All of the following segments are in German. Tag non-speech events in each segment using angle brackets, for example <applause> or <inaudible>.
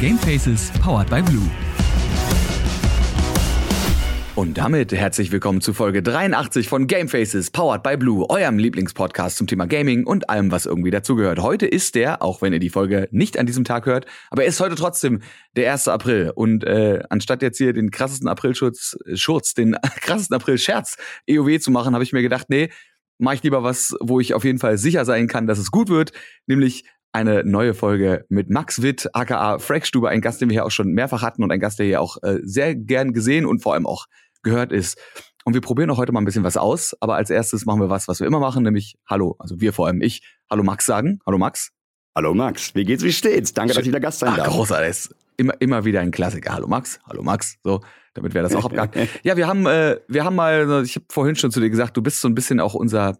Gamefaces powered by Blue. Und damit herzlich willkommen zu Folge 83 von Gamefaces powered by Blue, eurem Lieblingspodcast zum Thema Gaming und allem, was irgendwie dazugehört. Heute ist der, auch wenn ihr die Folge nicht an diesem Tag hört, aber er ist heute trotzdem der 1. April. Und äh, anstatt jetzt hier den krassesten Aprilschutz, Schurz, den <laughs> krassesten April-Scherz EOW zu machen, habe ich mir gedacht, nee, mache ich lieber was, wo ich auf jeden Fall sicher sein kann, dass es gut wird, nämlich eine neue Folge mit Max Witt, aka Frackstube, ein Gast, den wir hier auch schon mehrfach hatten und ein Gast, der hier auch äh, sehr gern gesehen und vor allem auch gehört ist. Und wir probieren auch heute mal ein bisschen was aus, aber als erstes machen wir was, was wir immer machen, nämlich Hallo, also wir vor allem ich, Hallo Max sagen. Hallo Max. Hallo Max, wie geht's, wie steht's? Danke, dass ich wieder Gast sein darf. Großartig. Immer, immer wieder ein Klassiker. Hallo Max, hallo Max. So, damit wäre das auch abgehakt. <laughs> ja, wir haben, äh, wir haben mal, ich habe vorhin schon zu dir gesagt, du bist so ein bisschen auch unser,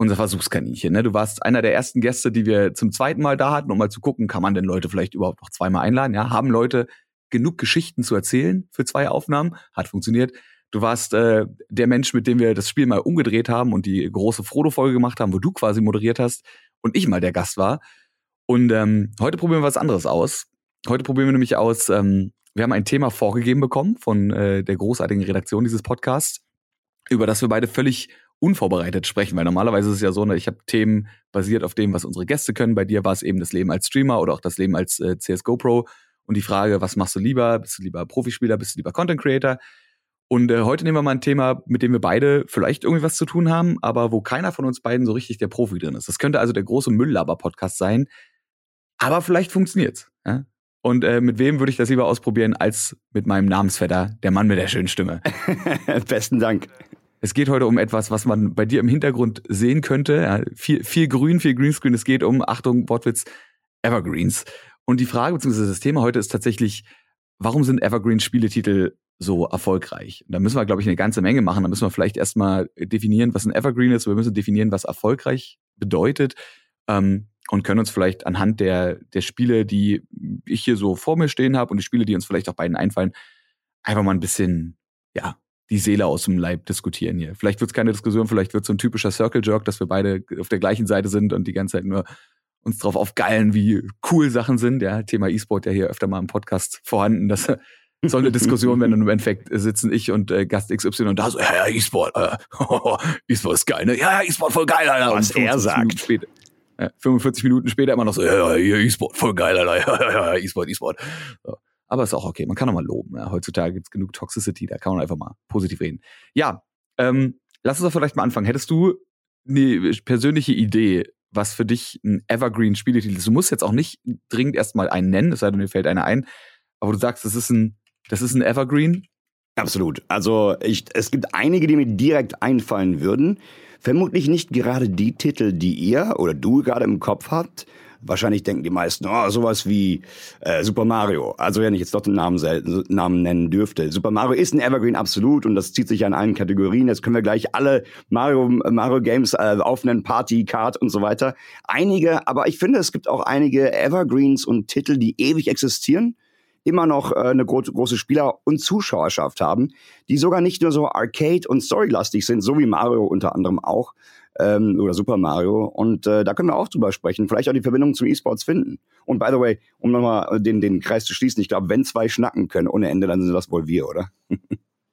unser Versuchskaninchen. Ne? Du warst einer der ersten Gäste, die wir zum zweiten Mal da hatten, um mal zu gucken, kann man denn Leute vielleicht überhaupt noch zweimal einladen? Ja, haben Leute genug Geschichten zu erzählen für zwei Aufnahmen? Hat funktioniert. Du warst äh, der Mensch, mit dem wir das Spiel mal umgedreht haben und die große Frodo-Folge gemacht haben, wo du quasi moderiert hast und ich mal der Gast war. Und ähm, heute probieren wir was anderes aus. Heute probieren wir nämlich aus, ähm, wir haben ein Thema vorgegeben bekommen von äh, der großartigen Redaktion dieses Podcasts, über das wir beide völlig unvorbereitet sprechen, weil normalerweise ist es ja so, ne, ich habe Themen basiert auf dem, was unsere Gäste können. Bei dir war es eben das Leben als Streamer oder auch das Leben als äh, CSGO Pro und die Frage, was machst du lieber? Bist du lieber Profispieler? Bist du lieber Content Creator? Und äh, heute nehmen wir mal ein Thema, mit dem wir beide vielleicht irgendwie was zu tun haben, aber wo keiner von uns beiden so richtig der Profi drin ist. Das könnte also der große Mülllaber-Podcast sein, aber vielleicht funktioniert's. Ja? Und äh, mit wem würde ich das lieber ausprobieren als mit meinem Namensvetter, der Mann mit der schönen Stimme? <laughs> Besten Dank. Es geht heute um etwas, was man bei dir im Hintergrund sehen könnte. Ja, viel, viel Grün, viel Greenscreen. Es geht um, Achtung, Wortwitz, Evergreens. Und die Frage bzw. das Thema heute ist tatsächlich, warum sind Evergreen-Spieletitel so erfolgreich? da müssen wir, glaube ich, eine ganze Menge machen. Da müssen wir vielleicht erstmal definieren, was ein Evergreen ist. Wir müssen definieren, was erfolgreich bedeutet. Ähm, und können uns vielleicht anhand der, der Spiele, die ich hier so vor mir stehen habe und die Spiele, die uns vielleicht auch beiden einfallen, einfach mal ein bisschen, ja, die Seele aus dem Leib diskutieren hier. Vielleicht wird es keine Diskussion, vielleicht wird es so ein typischer Circle Jerk, dass wir beide auf der gleichen Seite sind und die ganze Zeit nur uns drauf aufgeilen, wie cool Sachen sind. Ja, Thema E-Sport ja hier öfter mal im Podcast vorhanden. Das soll eine Diskussion werden und im Endeffekt sitzen ich und äh, Gast XY und da so, ja, ja, E-Sport, äh, <laughs> E-Sport ist geil, ne? Ja, ja, E-Sport voll geil, Alter. Was er sagt. Später, äh, 45 Minuten später immer noch so, ja, ja, E-Sport, voll geil, Alter. Ja, <laughs> ja, ja, E-Sport, E-Sport. So. Aber ist auch okay, man kann auch mal loben. Ja. Heutzutage gibt's genug Toxicity, da kann man einfach mal positiv reden. Ja, ähm, lass uns doch vielleicht mal anfangen. Hättest du eine persönliche Idee, was für dich ein Evergreen-Spieletitel ist? Du musst jetzt auch nicht dringend erstmal einen nennen, es sei denn, mir fällt einer ein. Aber du sagst, das ist ein, das ist ein Evergreen. Absolut. Also ich, es gibt einige, die mir direkt einfallen würden. Vermutlich nicht gerade die Titel, die ihr oder du gerade im Kopf habt. Wahrscheinlich denken die meisten, oh, sowas wie äh, Super Mario. Also wenn ich jetzt doch den Namen, Namen nennen dürfte. Super Mario ist ein Evergreen absolut und das zieht sich an allen Kategorien. Jetzt können wir gleich alle Mario, Mario Games äh, aufnennen, Party, Kart und so weiter. Einige, aber ich finde, es gibt auch einige Evergreens und Titel, die ewig existieren immer noch äh, eine gro große Spieler- und Zuschauerschaft haben, die sogar nicht nur so Arcade- und Storylastig sind, so wie Mario unter anderem auch, ähm, oder Super Mario. Und äh, da können wir auch drüber sprechen, vielleicht auch die Verbindung zum E-Sports finden. Und by the way, um nochmal den, den Kreis zu schließen, ich glaube, wenn zwei schnacken können ohne Ende, dann sind das wohl wir, oder? <laughs>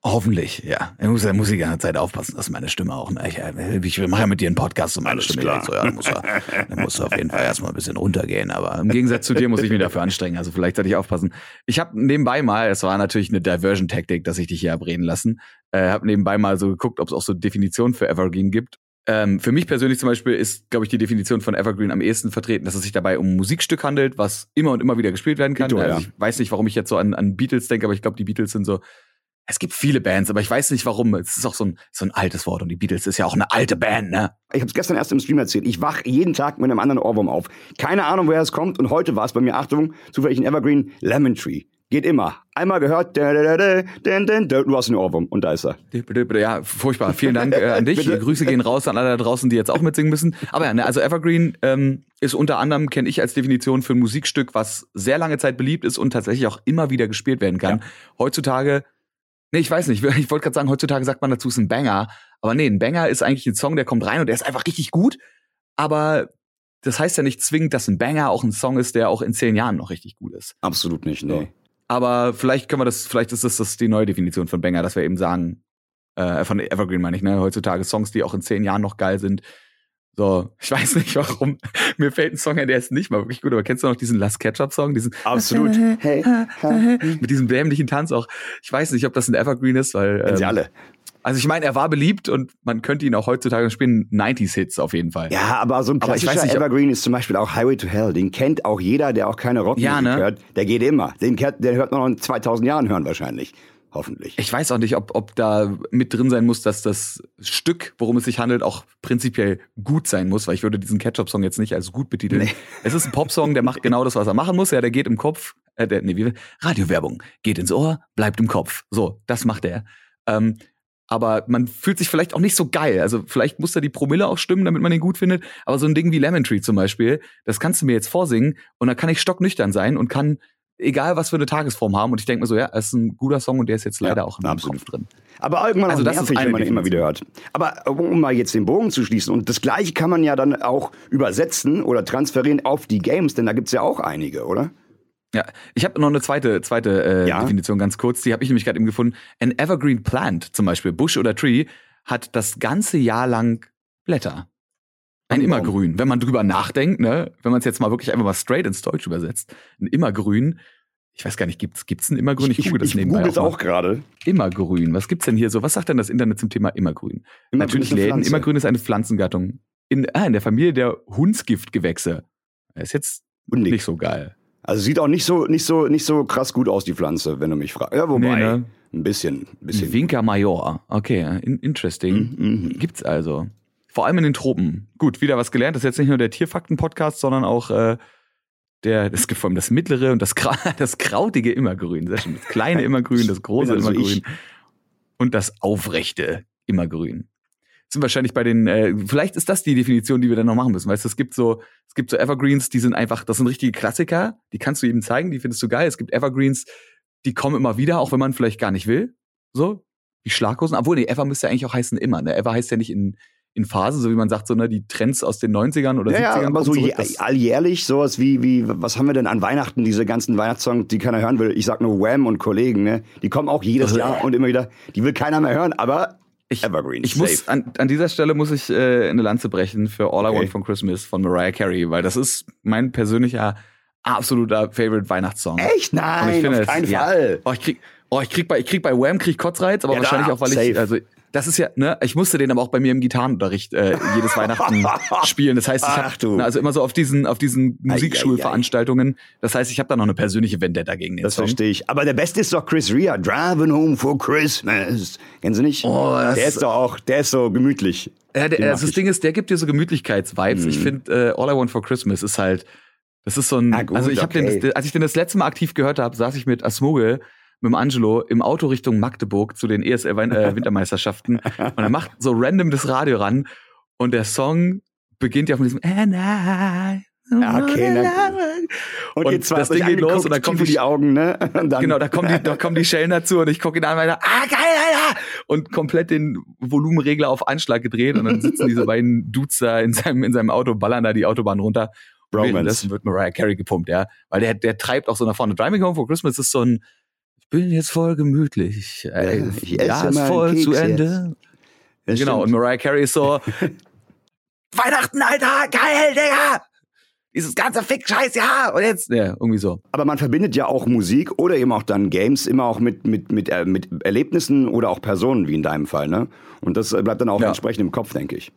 Hoffentlich, ja. Ich muss, muss die ganze Zeit aufpassen, dass meine Stimme auch. Ne? Ich, äh, ich mache ja mit dir einen Podcast und meine Alles Stimme klar. so, ja, dann muss, er, dann muss er auf jeden Fall erstmal ein bisschen runtergehen. Aber im Gegensatz zu dir muss ich mich dafür anstrengen. Also vielleicht sollte ich aufpassen. Ich habe nebenbei mal, es war natürlich eine Diversion-Taktik, dass ich dich hier abreden lassen, äh, habe nebenbei mal so geguckt, ob es auch so Definitionen für Evergreen gibt. Ähm, für mich persönlich zum Beispiel ist, glaube ich, die Definition von Evergreen am ehesten vertreten, dass es sich dabei um ein Musikstück handelt, was immer und immer wieder gespielt werden kann. Dito, also ja. ich weiß nicht, warum ich jetzt so an, an Beatles denke, aber ich glaube, die Beatles sind so es gibt viele Bands, aber ich weiß nicht warum. Es ist auch so ein, so ein altes Wort und die Beatles ist ja auch eine alte Band, ne? Ich habe es gestern erst im Stream erzählt. Ich wach jeden Tag mit einem anderen Ohrwurm auf. Keine Ahnung, woher es kommt. Und heute war es bei mir, Achtung, zufällig ein Evergreen, Lemon Tree. Geht immer. Einmal gehört, du hast einen Ohrwurm. Und da ist er. Ja, furchtbar. Vielen Dank äh, an dich. <laughs> Grüße gehen raus an alle da draußen, die jetzt auch mitsingen müssen. Aber ja, ne, also Evergreen ähm, ist unter anderem, kenne ich als Definition für ein Musikstück, was sehr lange Zeit beliebt ist und tatsächlich auch immer wieder gespielt werden kann. Heutzutage Nee, ich weiß nicht. <laughs> Ich wollte gerade sagen, heutzutage sagt man dazu, es ist ein Banger. Aber nee, ein Banger ist eigentlich ein Song, der kommt rein und der ist einfach richtig gut. Aber das heißt ja nicht zwingend, dass ein Banger auch ein Song ist, der auch in zehn Jahren noch richtig gut ist. Absolut nicht, nee. So. Aber vielleicht können wir das, vielleicht ist das, das die neue Definition von Banger, dass wir eben sagen, äh, von Evergreen meine ich, ne, heutzutage Songs, die auch in zehn Jahren noch geil sind. So, ich weiß nicht warum. <laughs> Mir fällt ein Song ein, der ist nicht mal wirklich gut, aber kennst du noch diesen Last Ketchup Song? Diesen Absolut. Hey, mit diesem dämlichen Tanz auch. Ich weiß nicht, ob das ein Evergreen ist, weil. Kennen sie Ähm, alle. Also ich meine, er war beliebt und man könnte ihn auch heutzutage spielen. 90s-Hits auf jeden Fall. Ja, aber so ein Aber ich klassischer weiß nicht, Evergreen ist zum Beispiel auch Highway to Hell. Den kennt auch jeder, der auch keine Rockmusik Ja, ne? hört. Der geht immer. Den, den hört man noch in 2000 Jahren hören wahrscheinlich. Hoffentlich. Ich weiß auch nicht, ob, ob da mit drin sein muss, dass das Stück, worum es sich handelt, auch prinzipiell gut sein muss, weil ich würde diesen Ketchup-Song jetzt nicht als gut betiteln. Nee. Es ist ein Popsong, der macht genau das, was er machen muss. Ja, der geht im Kopf, äh, der, nee, wie, Radiowerbung, geht ins Ohr, bleibt im Kopf. So, das macht er. Ähm, aber man fühlt sich vielleicht auch nicht so geil. Also vielleicht muss da die Promille auch stimmen, damit man den gut findet. Aber so ein Ding wie Lemon Tree zum Beispiel, das kannst du mir jetzt vorsingen und dann kann ich stocknüchtern sein und kann egal was für eine Tagesform haben. Und ich denke mir so, ja, es ist ein guter Song und der ist jetzt leider Ja, auch in meinem absolut. Kopf drin. Aber irgendwann Also auch das ist nervig, eine wenn man immer wieder hört. Aber um mal jetzt den Bogen zu schließen, und das gleiche kann man ja dann auch übersetzen oder transferieren auf die Games, denn da gibt's ja auch einige, oder? Ja, ich habe noch eine zweite, zweite äh, Ja? Definition ganz kurz, die habe ich nämlich gerade eben gefunden. Ein Evergreen Plant, zum Beispiel Bush oder Tree, hat das ganze Jahr lang Blätter. Ein Baum. Immergrün. Wenn man drüber nachdenkt, ne, wenn man es jetzt mal wirklich einfach mal straight ins Deutsch übersetzt, ein Immergrün. Ich weiß gar nicht, gibt's gibt's ein Immergrün? Ich, google das ich nebenbei google auch. auch gerade. Immergrün. Was gibt's denn hier so? Was sagt denn das Internet zum Thema Immergrün? Immergrün Natürlich Läden. Immergrün ist eine Pflanzengattung. In, ah, in der Familie der Hundsgiftgewächse. Ist jetzt Undick. nicht so geil. Also sieht auch nicht so, nicht so, nicht so krass gut aus, die Pflanze, wenn du mich fragst. Ja, wobei, Nee, ne? ein bisschen, ein bisschen. Vinca Major. Okay, in, interesting. Mhm. Gibt's also. Vor allem in den Tropen. Gut, wieder was gelernt. Das ist jetzt nicht nur der Tierfakten-Podcast, sondern auch äh, der, es gibt vor allem das mittlere und das, Gra <laughs> das krautige Immergrün. Sehr schön. Das kleine Immergrün, das <laughs> große also Immergrün ich. und das aufrechte Immergrün. Sind wahrscheinlich bei den, äh, vielleicht ist das die Definition, die wir dann noch machen müssen. Weißt du, es gibt so, es gibt so Evergreens, die sind einfach, das sind richtige Klassiker, die kannst du jedem zeigen, die findest du geil. Es gibt Evergreens, die kommen immer wieder, auch wenn man vielleicht gar nicht will. So, wie Schlaghosen. Obwohl, nee, Ever müsste ja eigentlich auch heißen immer. Ne? Ever heißt ja nicht in, in Phasen, so wie man sagt, so, ne, die Trends aus den 90ern oder Ja, 70ern. ja, aber so zurück. alljährlich sowas wie, wie, was haben wir denn an Weihnachten, diese ganzen Weihnachtssongs, die keiner hören will. Ich sag nur Wham und Kollegen, ne? Die kommen auch jedes Also, Jahr und immer wieder. Die will keiner mehr hören, aber Ich, Evergreen, ich muss safe. an, an dieser Stelle muss ich äh, eine Lanze brechen für All I Okay. Want for Christmas von Mariah Carey, weil das ist mein persönlicher absoluter Favorite Weihnachtssong. Echt? Ich Nein, auf es- keinen ja. Fall. Oh, ich krieg, oh, ich krieg bei, ich krieg bei Wham krieg ich Kotzreiz, aber Ja, wahrscheinlich da, auch, weil ich, safe. also, das ist ja, ne, ich musste den aber auch bei mir im Gitarrenunterricht äh, jedes Weihnachten <laughs> spielen. Das heißt, ich Ach hab, du. ne, also immer so auf diesen, auf diesen Musikschulveranstaltungen. Das heißt, ich habe da noch eine persönliche Vendetta gegen den Das Song. verstehe ich. Aber der Beste ist doch Chris Rea, Driving Home for Christmas. Kennen Sie nicht? Oh, das- der ist doch auch, der ist so gemütlich. Ja, der, Den also das Ding ist, der gibt dir so Gemütlichkeitsvibes. Ich Mhm. finde, äh, All I Want for Christmas ist halt, das ist so ein, gut, also ich habe okay. den, das, als ich den das letzte Mal aktiv gehört habe, saß ich mit Asmogel, mit dem Angelo im Auto Richtung Magdeburg zu den ESL Wein- äh, Wintermeisterschaften und er macht so random das Radio ran und der Song beginnt ja von diesem And I Ja, okay, na Und, Und zwei das Ding geht los und dann in die- die Augen, ne? Genau, da kommen die, da kommen die Schellen dazu und ich gucke ihn an weiter, ah geil, Alter! Und komplett den Volumenregler auf Anschlag gedreht und dann sitzen diese beiden Dudes da in seinem, in seinem Auto, ballern da die Autobahn runter. Bromance. Währenddessen wird Mariah Carey gepumpt, ja. Weil der, der treibt auch so nach vorne. Driving Home for Christmas ist so ein, bin jetzt voll gemütlich. Ey, Ja, ich ja, esse ist meinen voll zu Ende. Genau, und stimmt. Mariah Carey ist so, <laughs> Weihnachten, Alter, geil, Digga! Dieses ganze Fick-Scheiß, ja! Und jetzt, ja, irgendwie so. Aber man verbindet ja auch Musik oder eben auch dann Games immer auch mit, mit, mit, äh, mit Erlebnissen oder auch Personen, wie in deinem Fall, ne? Und das äh, bleibt dann auch Ja. entsprechend im Kopf, denke ich.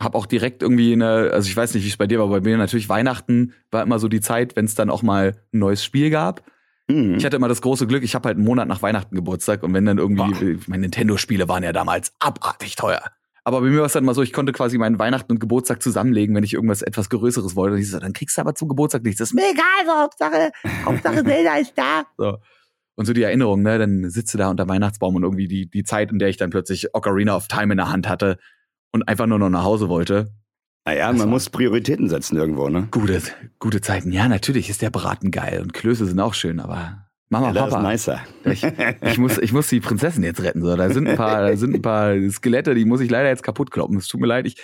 hab auch direkt irgendwie eine, also ich weiß nicht, wie es bei dir war, aber bei mir natürlich Weihnachten war immer so die Zeit, wenn es dann auch mal ein neues Spiel gab. Mhm. Ich hatte immer das große Glück, ich habe halt einen Monat nach Weihnachten Geburtstag und wenn dann irgendwie, meine Nintendo-Spiele waren ja damals abartig teuer. Aber bei mir war es dann mal so, ich konnte quasi meinen Weihnachten und Geburtstag zusammenlegen, wenn ich irgendwas etwas Größeres wollte. Und ich so, dann kriegst du aber zum Geburtstag nichts. Das ist mir egal, so, Hauptsache, Hauptsache <laughs> Zelda ist da. So. Und so die Erinnerung, ne, dann sitzt du da unter Weihnachtsbaum und irgendwie die, die Zeit, in der ich dann plötzlich Ocarina of Time in der Hand hatte und einfach nur noch nach Hause wollte. Naja, Das man war- muss Prioritäten setzen irgendwo, ne? Gute, gute Zeiten. Ja, natürlich ist der Braten geil und Klöße sind auch schön, aber Mama, das ist Papa, nicer. ich, ich, muss, ich muss die Prinzessin jetzt retten. So. Da sind ein paar, da sind ein paar Skelette, die muss ich leider jetzt kaputt kloppen. Es tut mir leid. Ich,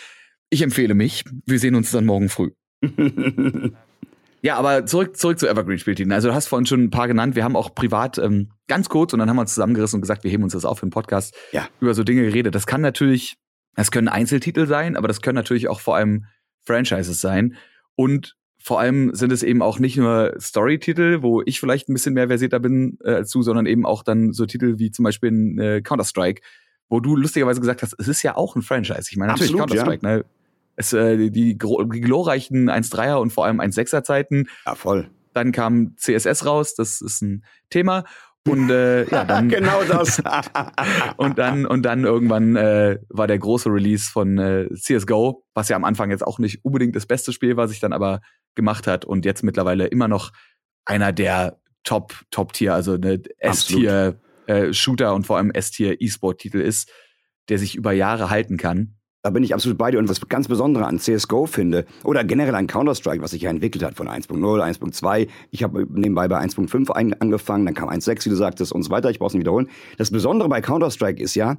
ich empfehle mich. Wir sehen uns dann morgen früh. <laughs> Ja, aber zurück, zurück zu Evergreen-Spieltiteln. Also du hast vorhin schon ein paar genannt. Wir haben auch privat ähm, ganz kurz und dann haben wir uns zusammengerissen und gesagt, wir heben uns das auf für den Podcast. Ja. Über so Dinge geredet. Das kann natürlich, das können Einzeltitel sein, aber das können natürlich auch vor allem Franchises sein. Und vor allem sind es eben auch nicht nur Story-Titel, wo ich vielleicht ein bisschen mehr versierter bin äh, als du, sondern eben auch dann so Titel wie zum Beispiel in, äh, Counter-Strike, wo du lustigerweise gesagt hast, es ist ja auch ein Franchise. Ich meine, natürlich Counter-Strike, ne? Es, äh, die, die glorreichen 1-3er und vor allem 1-6er Zeiten. Ja, voll. Dann kam CSS raus, das ist ein Thema. Und äh, ja, dann <laughs> genau das. <laughs> und dann und dann irgendwann äh, war der große Release von äh, CS:GO, was ja am Anfang jetzt auch nicht unbedingt das beste Spiel war, sich dann aber gemacht hat und jetzt mittlerweile immer noch einer der Top Top Tier, also eine S-Tier äh, Shooter und vor allem S-Tier E-Sport Titel ist, der sich über Jahre halten kann. Da bin ich absolut bei dir. Und was ganz Besondere an CSGO finde, oder generell an Counter-Strike, was sich ja entwickelt hat von 1.0, 1.2. Ich habe nebenbei bei 1.5 ein- angefangen, dann kam 1.6, wie du sagtest, und so weiter. Ich brauche es nicht wiederholen. Das Besondere bei Counter-Strike ist ja,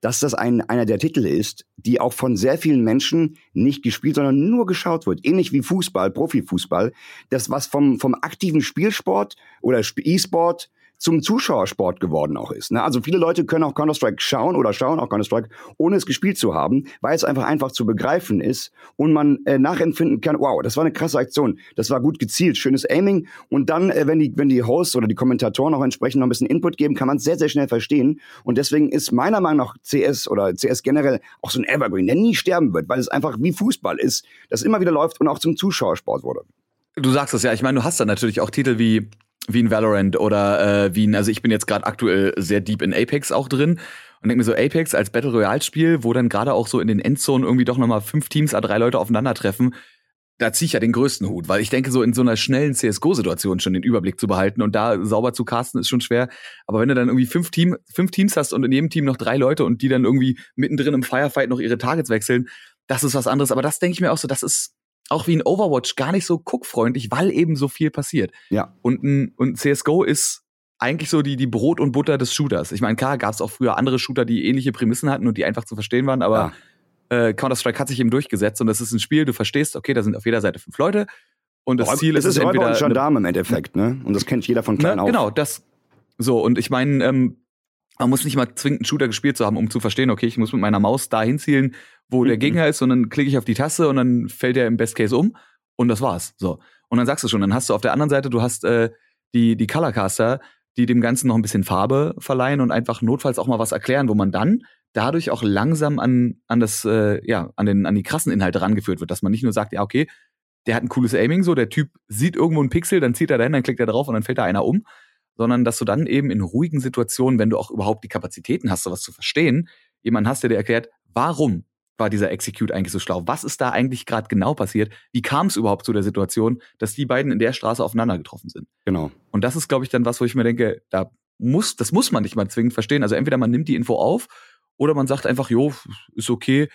dass das ein, einer der Titel ist, die auch von sehr vielen Menschen nicht gespielt, sondern nur geschaut wird. Ähnlich wie Fußball, Profifußball. Das, was vom, vom aktiven Spielsport oder Sp- E-Sport zum Zuschauersport geworden auch ist. Ne? Also viele Leute können auch Counter-Strike schauen oder schauen auch Counter-Strike, ohne es gespielt zu haben, weil es einfach einfach zu begreifen ist und man äh, nachempfinden kann, wow, das war eine krasse Aktion, das war gut gezielt, schönes Aiming und dann, äh, wenn die, wenn die Hosts oder die Kommentatoren auch entsprechend noch ein bisschen Input geben, kann man es sehr, sehr schnell verstehen und deswegen ist meiner Meinung nach CS oder CS generell auch so ein Evergreen, der nie sterben wird, weil es einfach wie Fußball ist, das immer wieder läuft und auch zum Zuschauersport wurde. Du sagst es ja, ich meine, du hast dann natürlich auch Titel wie wie ein Valorant oder äh, wie ein, also ich bin jetzt gerade aktuell sehr deep in Apex auch drin und denke mir so, Apex als Battle Royale Spiel, wo dann gerade auch so in den Endzonen irgendwie doch nochmal fünf Teams, a drei Leute aufeinandertreffen, da ziehe ich ja den größten Hut, weil ich denke, so in so einer schnellen CSGO-Situation schon den Überblick zu behalten und da sauber zu casten ist schon schwer. Aber wenn du dann irgendwie fünf, Team, fünf Teams hast und in jedem Team noch drei Leute und die dann irgendwie mittendrin im Firefight noch ihre Targets wechseln, das ist was anderes. Aber das denke ich mir auch so, das ist auch wie ein Overwatch gar nicht so guckfreundlich, weil eben so viel passiert. Ja. Und ein, und CSGO ist eigentlich so die, die Brot und Butter des Shooters. Ich meine, klar gab es auch früher andere Shooter, die ähnliche Prämissen hatten und die einfach zu verstehen waren, aber äh, Counter-Strike hat sich eben durchgesetzt und das ist ein Spiel, du verstehst, okay, da sind auf jeder Seite fünf Leute und das Ziel es ist, ist Räuber entweder und eine Gendarme im Endeffekt, ne? Und das kennt jeder von klein Ne, auf. genau, das. So, und ich meine, ähm, man muss nicht mal zwingend einen Shooter gespielt zu haben, um zu verstehen, okay, ich muss mit meiner Maus da hinzielen, wo der Mhm. Gegner ist, und dann klicke ich auf die Taste und dann fällt er im Best Case um und das war's. So. Und dann sagst du schon, dann hast du auf der anderen Seite, du hast äh, die, die Colorcaster, die dem Ganzen noch ein bisschen Farbe verleihen und einfach notfalls auch mal was erklären, wo man dann dadurch auch langsam an, an das, äh, ja, an den, an die krassen Inhalte rangeführt wird, dass man nicht nur sagt, ja, okay, der hat ein cooles Aiming, so, der Typ sieht irgendwo einen Pixel, dann zieht er dahin, dann klickt er drauf und dann fällt da einer um, sondern dass du dann eben in ruhigen Situationen, wenn du auch überhaupt die Kapazitäten hast, sowas zu verstehen, jemanden hast, der dir erklärt, warum war dieser Execute eigentlich so schlau? Was ist da eigentlich gerade genau passiert? Wie kam es überhaupt zu der Situation, dass die beiden in der Straße aufeinander getroffen sind? Genau. Und das ist, glaube ich, dann was, wo ich mir denke, da muss, das muss man nicht mal zwingend verstehen. Also entweder man nimmt die Info auf oder man sagt einfach, jo, ist okay.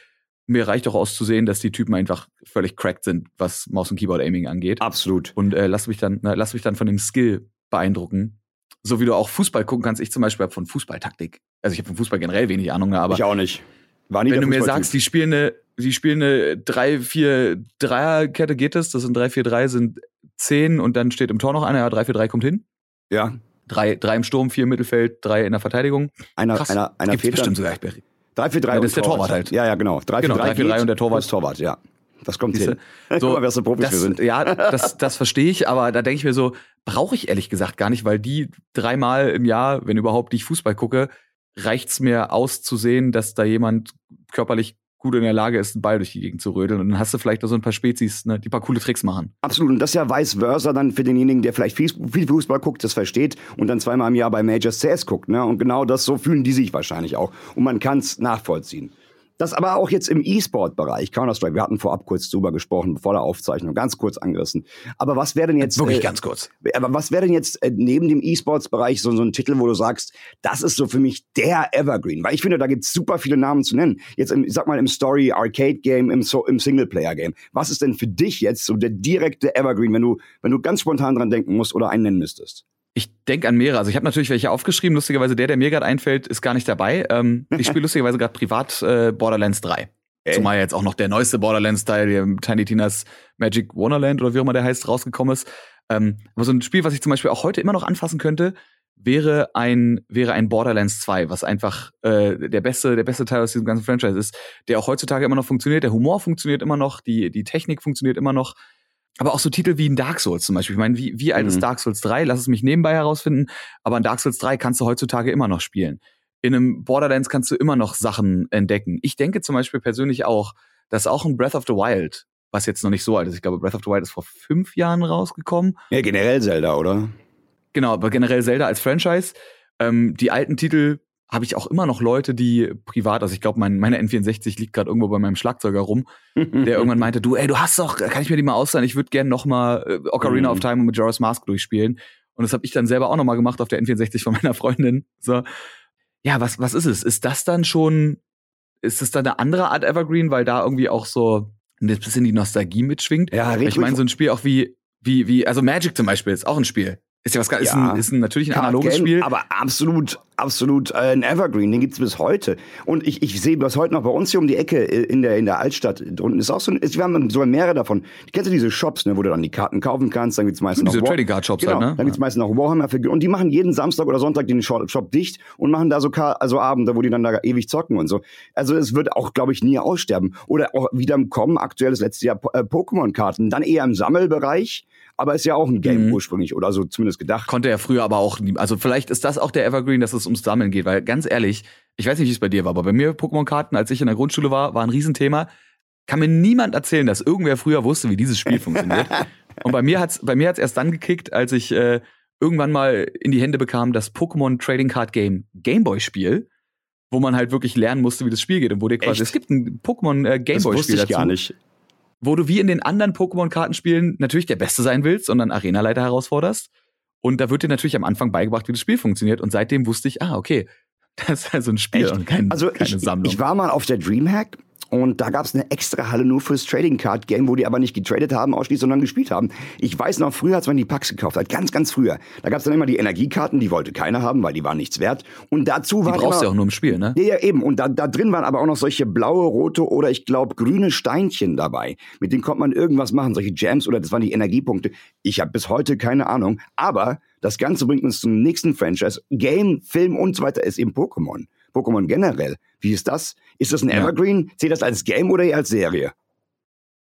Mir reicht auch auszusehen, dass die Typen einfach völlig cracked sind, was Maus- und Keyboard-Aiming angeht. Absolut. Und äh, lass mich dann, na, lass mich dann von dem Skill beeindrucken. So wie du auch Fußball gucken kannst. Ich zum Beispiel habe von Fußballtaktik. Also ich habe von Fußball generell wenig Ahnung, ne, aber ich auch nicht. War nie wenn du mir sagst, die spielen eine, die spielen eine 3-4-3er-Kette, geht das? Das sind 3-4-3 sind 10 und dann steht im Tor noch einer, ja, 3-4-3 kommt hin. Ja, Drei, drei im Sturm, vier im Mittelfeld, drei in der Verteidigung. einer, Krass. einer, einer fehlt bestimmt sogar. Berry. 3 für 3 Ja, das ist der Torwart halt. Ja, ja, genau. 3 Genau, für 3 3 für 3 und der Torwart. Torwart, ja. Das kommt hin. <laughs> Guck mal, so Profis das, sind. Ja, das, das verstehe ich, aber da denke ich mir so, brauche ich ehrlich gesagt gar nicht, weil die dreimal im Jahr, wenn überhaupt, die ich Fußball gucke, reicht's mir aus zu sehen, dass da jemand körperlich gut in der Lage ist, einen Ball durch die Gegend zu rödeln. Und dann hast du vielleicht noch so ein paar Spezies, ne, die paar coole Tricks machen. Absolut. Und das ist ja vice versa dann für denjenigen, der vielleicht viel, viel Fußball guckt, das versteht und dann zweimal im Jahr bei Majors CS guckt. Ne? Und genau das, so fühlen die sich wahrscheinlich auch. Und man kann es nachvollziehen. Das aber auch jetzt im E-Sport-Bereich, Counter-Strike, wir hatten vorab kurz drüber gesprochen, vor der Aufzeichnung, ganz kurz angerissen. Aber was wäre denn jetzt... Wirklich äh, ganz kurz. Aber was wäre denn jetzt äh, neben dem E-Sports-Bereich so, so ein Titel, wo du sagst, das ist so für mich der Evergreen? Weil ich finde, da gibt es super viele Namen zu nennen. Jetzt, im, ich sag mal, im Story-Arcade-Game, im, so, im Singleplayer-Game. Was ist denn für dich jetzt so der direkte Evergreen, wenn du, wenn du ganz spontan dran denken musst oder einen nennen müsstest? Ich denke an mehrere. Also ich habe natürlich welche aufgeschrieben. Lustigerweise der, der mir gerade einfällt, ist gar nicht dabei. Ähm, <laughs> ich spiele lustigerweise gerade privat äh, Borderlands 3. Ey. Zumal jetzt auch noch der neueste Borderlands-Teil, Tiny Tinas Magic Wonderland oder wie auch immer der heißt, rausgekommen ist. Ähm, aber so ein Spiel, was ich zum Beispiel auch heute immer noch anfassen könnte, wäre ein, wäre ein Borderlands 2, was einfach äh, der beste, der beste Teil aus diesem ganzen Franchise ist, der auch heutzutage immer noch funktioniert, der Humor funktioniert immer noch, die, die Technik funktioniert immer noch. Aber auch so Titel wie ein Dark Souls zum Beispiel. Ich meine, wie, wie alt mhm. ist Dark Souls 3? Lass es mich nebenbei herausfinden. Aber ein Dark Souls 3 kannst du heutzutage immer noch spielen. In einem Borderlands kannst du immer noch Sachen entdecken. Ich denke zum Beispiel persönlich auch, dass auch ein Breath of the Wild, was jetzt noch nicht so alt ist, ich glaube, Breath of the Wild ist vor fünf Jahren rausgekommen. Ja, generell Zelda, oder? Genau, aber generell Zelda als Franchise. Ähm, die alten Titel habe ich auch immer noch Leute, die privat, also ich glaube, mein, meine N64 liegt gerade irgendwo bei meinem Schlagzeuger rum, der <laughs> irgendwann meinte, du, ey, du hast doch, kann ich mir die mal ausleihen? Ich würde gerne noch mal äh, Ocarina of mhm. Time und Majora's Mask durchspielen. Und das habe ich dann selber auch noch mal gemacht auf der N64 von meiner Freundin. So, ja, was was ist es? Ist das dann schon, ist es dann eine andere Art Evergreen, weil da irgendwie auch so ein bisschen die Nostalgie mitschwingt? Ja, richtig. Ich meine, so ein Spiel auch wie wie wie, also Magic zum Beispiel ist auch ein Spiel. Ist ja was ist, ja. ein, ist ein, natürlich ein analoges Game, Spiel. Aber absolut, absolut äh, ein Evergreen, den gibt's bis heute. Und ich, ich sehe das heute noch bei uns hier um die Ecke äh, in der, in der Altstadt. Unten ist auch so ein, ist, wir haben sogar mehrere davon. Kennst du diese Shops, ne, wo du dann die Karten kaufen kannst? Dann gibt's meistens diese noch Trading Card Shops genau, halt, ne? Dann gibt's meistens noch Warhammer-Figuren. Und die machen jeden Samstag oder Sonntag den Shop, Shop dicht und machen da so also Abende, wo die dann da ewig zocken und so. Also es wird auch, glaube ich, nie aussterben. Oder auch wieder im Kommen, aktuelles letztes Jahr äh, Pokémon-Karten. Dann eher im Sammelbereich aber ist ja auch ein Game mhm. ursprünglich oder so zumindest gedacht. Konnte er früher aber auch, nie, also vielleicht ist das auch der Evergreen, dass es ums Sammeln geht, weil ganz ehrlich, ich weiß nicht, wie es bei dir war, aber bei mir Pokémon-Karten, als ich in der Grundschule war, war ein Riesenthema. Kann mir niemand erzählen, dass irgendwer früher wusste, wie dieses Spiel <laughs> funktioniert. Und bei mir hat's, bei mir hat's erst dann gekickt, als ich äh, irgendwann mal in die Hände bekam, das Pokémon Trading Card Game Gameboy Spiel, wo man halt wirklich lernen musste, wie das Spiel geht und wo dir quasi, Echt? es gibt ein Pokémon äh, Gameboy Spiel dazu. gar nicht wo du wie in den anderen Pokémon-Kartenspielen natürlich der Beste sein willst und dann Arena-Leiter herausforderst. Und da wird dir natürlich am Anfang beigebracht, wie das Spiel funktioniert. Und seitdem wusste ich, ah, okay, <laughs> das ist also ein Spiel Echt? und kein, also keine ich, Sammlung. Ich war mal auf der Dreamhack und da gab es eine extra Halle nur fürs Trading Card Game, wo die aber nicht getradet haben, ausschließlich, sondern gespielt haben. Ich weiß noch, früher, als man die Packs gekauft hat, ganz, ganz früher, da gab es dann immer die Energiekarten, die wollte keiner haben, weil die waren nichts wert. Und dazu war. Die brauchst du ja auch nur im Spiel, ne? Ja, ja, eben. Und da, da drin waren aber auch noch solche blaue, rote oder ich glaube grüne Steinchen dabei. Mit denen konnte man irgendwas machen, solche Jams oder das waren die Energiepunkte. Ich habe bis heute keine Ahnung. Aber das Ganze bringt uns zum nächsten Franchise. Game, Film und so weiter ist eben Pokémon. Pokémon generell. Wie ist das? Ist das ein Evergreen? Zählt das als Game oder als Serie?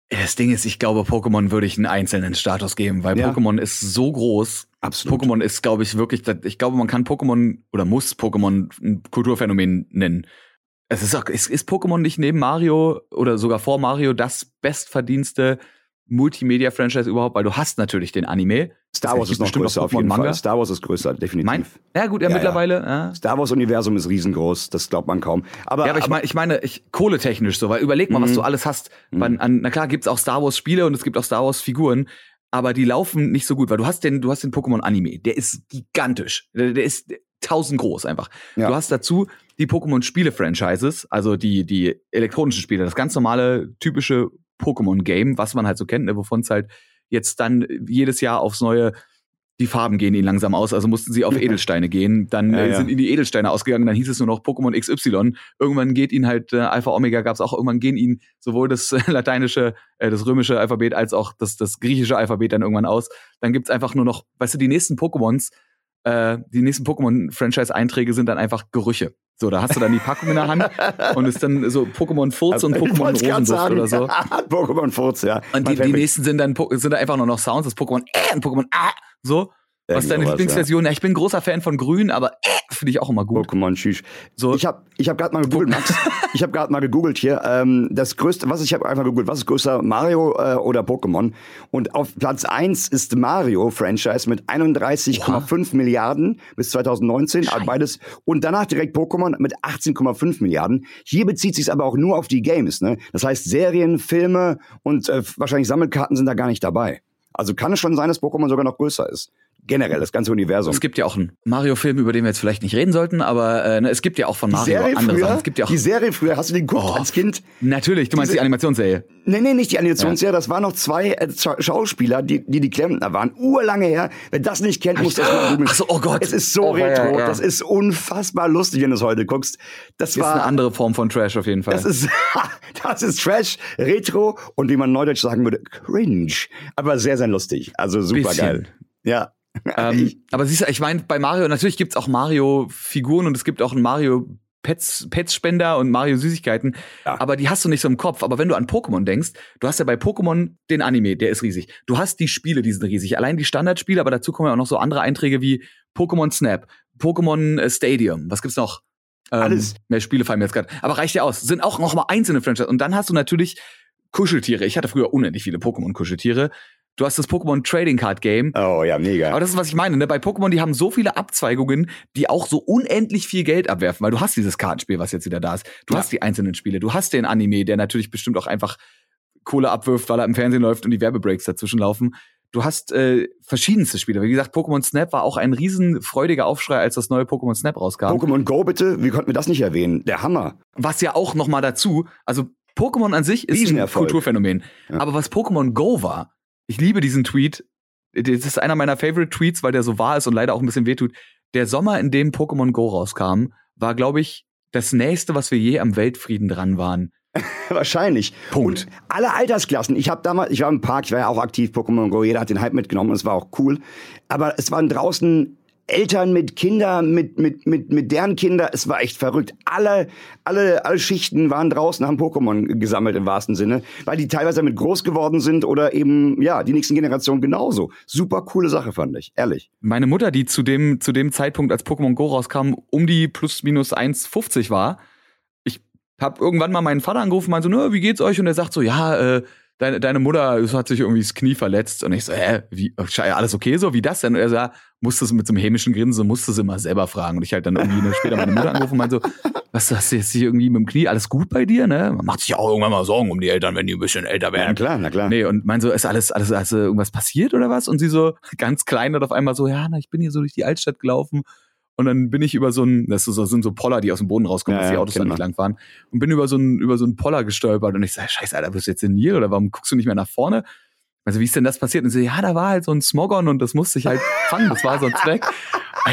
Das Ding ist, ich glaube, Pokémon würde ich einen einzelnen Status geben, weil ja. Pokémon ist so groß. Absolut. Pokémon ist, glaube ich, wirklich, ich glaube, man kann Pokémon oder muss Pokémon ein Kulturphänomen nennen. Es ist, auch, ist, ist Pokémon nicht neben Mario oder sogar vor Mario das bestverdienste Multimedia-Franchise überhaupt, weil du hast natürlich den Anime. Star Wars ist noch größer auf jeden Manga. Fall. Star Wars ist größer, definitiv. Mein, ja gut, ja, ja mittlerweile. Ja. Star Wars-Universum ist riesengroß, das glaubt man kaum. Aber, ja, aber, ich meine, ich meine, ich, kohletechnisch so, weil überleg mal, was mhm. du alles hast. Mhm. An, na klar gibt's auch Star Wars-Spiele und es gibt auch Star Wars-Figuren, aber die laufen nicht so gut, weil du hast den, du hast den Pokémon-Anime, der ist gigantisch. Der, der ist tausend groß einfach. Ja. Du hast dazu die Pokémon-Spiele-Franchises, also die, die elektronischen Spiele, das ganz normale, typische Pokémon-Game, was man halt so kennt, ne, wovon es halt jetzt dann jedes Jahr aufs neue die Farben gehen ihnen langsam aus, also mussten sie auf Edelsteine gehen. Dann ja, äh, sind ihnen die Edelsteine ausgegangen, dann hieß es nur noch Pokémon XY. Irgendwann geht ihnen halt äh, Alpha Omega gab es auch, irgendwann gehen ihnen sowohl das äh, lateinische, äh, das römische Alphabet als auch das, das griechische Alphabet dann irgendwann aus. Dann gibt's einfach nur noch, weißt du, die nächsten Pokémons äh, die nächsten Pokémon-Franchise-Einträge sind dann einfach Gerüche. So, da hast du dann die Packung in der Hand <laughs> und ist dann so Pokémon Furz und Pokémon Rosenduft oder so. <laughs> Pokémon Furz, ja. Und die, die nächsten sind dann sind da einfach nur noch Sounds, das Pokémon äh und Pokémon ah, so. Was ist deine Lieblingsversion? Ja. ich bin großer Fan von Grün, aber äh, finde ich auch immer gut. Pokémon Tschüss. So. Ich habe ich hab gerade mal gegoogelt, Max. <laughs> ich habe gerade mal gegoogelt hier. Ähm, das größte, was ich habe einfach gegoogelt, was ist größer, Mario äh, oder Pokémon? Und auf Platz eins ist Mario Franchise mit 31,5 Milliarden bis 2019. Scheiße. Beides. Und danach direkt Pokémon mit 18,5 Milliarden. Hier bezieht sich aber auch nur auf die Games. Ne? Das heißt, Serien, Filme und äh, wahrscheinlich Sammelkarten sind da gar nicht dabei. Also kann es schon sein, dass Pokémon sogar noch größer ist. Generell, das ganze Universum. Es gibt ja auch einen Mario-Film, über den wir jetzt vielleicht nicht reden sollten, aber äh, ne, es gibt ja auch von die Mario Serie andere früher, Sachen. Es gibt ja auch die Serie früher, hast du den geguckt Oh, als Kind? Natürlich, du meinst Diese- die Animationsserie. Nee, nee, nicht die Animationsserie, das waren noch zwei äh, Scha- Schauspieler, die, die die Klempner waren. Urlange her. Wer das nicht kennt, muss das mal googeln. Ach so, oh Gott. Es ist so Oh, ja, retro, ja. das ist unfassbar lustig, wenn du es heute guckst. Das Ist war eine andere Form von Trash auf jeden Fall. Das ist, <laughs> das ist Trash, Retro und wie man neudeutsch sagen würde, cringe. Aber sehr, sehr lustig. Also super Bisschen. geil. Ja. <laughs> ähm, aber siehst du, ich meine, bei Mario, natürlich gibt's auch Mario-Figuren und es gibt auch einen Mario Pets, Pets-Spender und Mario Süßigkeiten, Ja. aber die hast du nicht so im Kopf. Aber wenn du an Pokémon denkst, du hast ja bei Pokémon den Anime, der ist riesig. Du hast die Spiele, die sind riesig. Allein die Standardspiele, aber dazu kommen ja auch noch so andere Einträge wie Pokémon Snap, Pokémon äh, Stadium. Was gibt's noch? Ähm, Alles. Mehr Spiele fallen mir jetzt gerade. Aber reicht ja aus. Sind auch noch mal einzelne Franchise. Und dann hast du natürlich Kuscheltiere. Ich hatte früher unendlich viele Pokémon-Kuscheltiere. Du hast das Pokémon Trading Card Game. Oh ja, mega. Aber das ist, was ich meine. Ne? Bei Pokémon, die haben so viele Abzweigungen, die auch so unendlich viel Geld abwerfen, weil du hast dieses Kartenspiel, was jetzt wieder da ist. Du Ja. hast die einzelnen Spiele. Du hast den Anime, der natürlich bestimmt auch einfach Kohle abwirft, weil er im Fernsehen läuft und die Werbebreaks dazwischen laufen. Du hast äh, verschiedenste Spiele. Wie gesagt, Pokémon Snap war auch ein riesen freudiger Aufschrei, als das neue Pokémon Snap rauskam. Pokémon Go bitte, wie konnten wir das nicht erwähnen? Der Hammer. Was ja auch noch mal dazu, also Pokémon an sich ist ein. Kulturphänomen. Ja. Aber was Pokémon Go war, ich liebe diesen Tweet. Das ist einer meiner Favorite Tweets, weil der so wahr ist und leider auch ein bisschen wehtut. Der Sommer, in dem Pokémon Go rauskam, war, glaube ich, das nächste, was wir je am Weltfrieden dran waren. <laughs> Wahrscheinlich. Punkt. Und alle Altersklassen. Ich habe damals, ich war im Park, ich war ja auch aktiv Pokémon Go, jeder hat den Hype mitgenommen und es war auch cool. Aber es waren draußen Eltern mit Kindern, mit, mit, mit, mit deren Kinder. Es war echt verrückt. Alle, alle, alle Schichten waren draußen, haben Pokémon gesammelt im wahrsten Sinne, weil die teilweise damit groß geworden sind oder eben, ja, die nächsten Generationen genauso. Super coole Sache, fand ich. Ehrlich. Meine Mutter, die zu dem, zu dem Zeitpunkt, als Pokémon Go rauskam, um die plus minus 1,50 war, ich habe irgendwann mal meinen Vater angerufen meinte so, "Nö, wie geht's euch? Und er sagt so, ja, äh, deine, deine Mutter hat sich irgendwie das Knie verletzt. Und ich so, hä, wie, alles okay so? Wie das denn? Und er so, ja, musste es mit so einem hämischen Grinsen, musste es immer selber fragen. Und ich halt dann irgendwie später meine Mutter angerufen und meinte so, was hast du jetzt hier irgendwie mit dem Knie? Alles gut bei dir, ne? Man macht sich ja auch irgendwann mal Sorgen um die Eltern, wenn die ein bisschen älter werden. klar, na klar. Nee, und mein so, ist alles, alles, ist irgendwas passiert oder was? Und sie so, <laughs> ganz klein und auf einmal so, ja, na, ich bin hier so durch die Altstadt gelaufen. Und dann bin ich über so ein, das ist so, sind so Poller, die aus dem Boden rauskommen, Ja, dass die Autos da kennt nicht lang fahren. Und bin über so ein, über so ein Poller gestolpert. Und ich sage, scheiße, Alter, bist du jetzt senil oder warum guckst du nicht mehr nach vorne? Also, wie ist denn das passiert? Und sie so, ja, da war halt so ein Smogon und das musste ich halt fangen. Das war so ein <laughs> Zweck.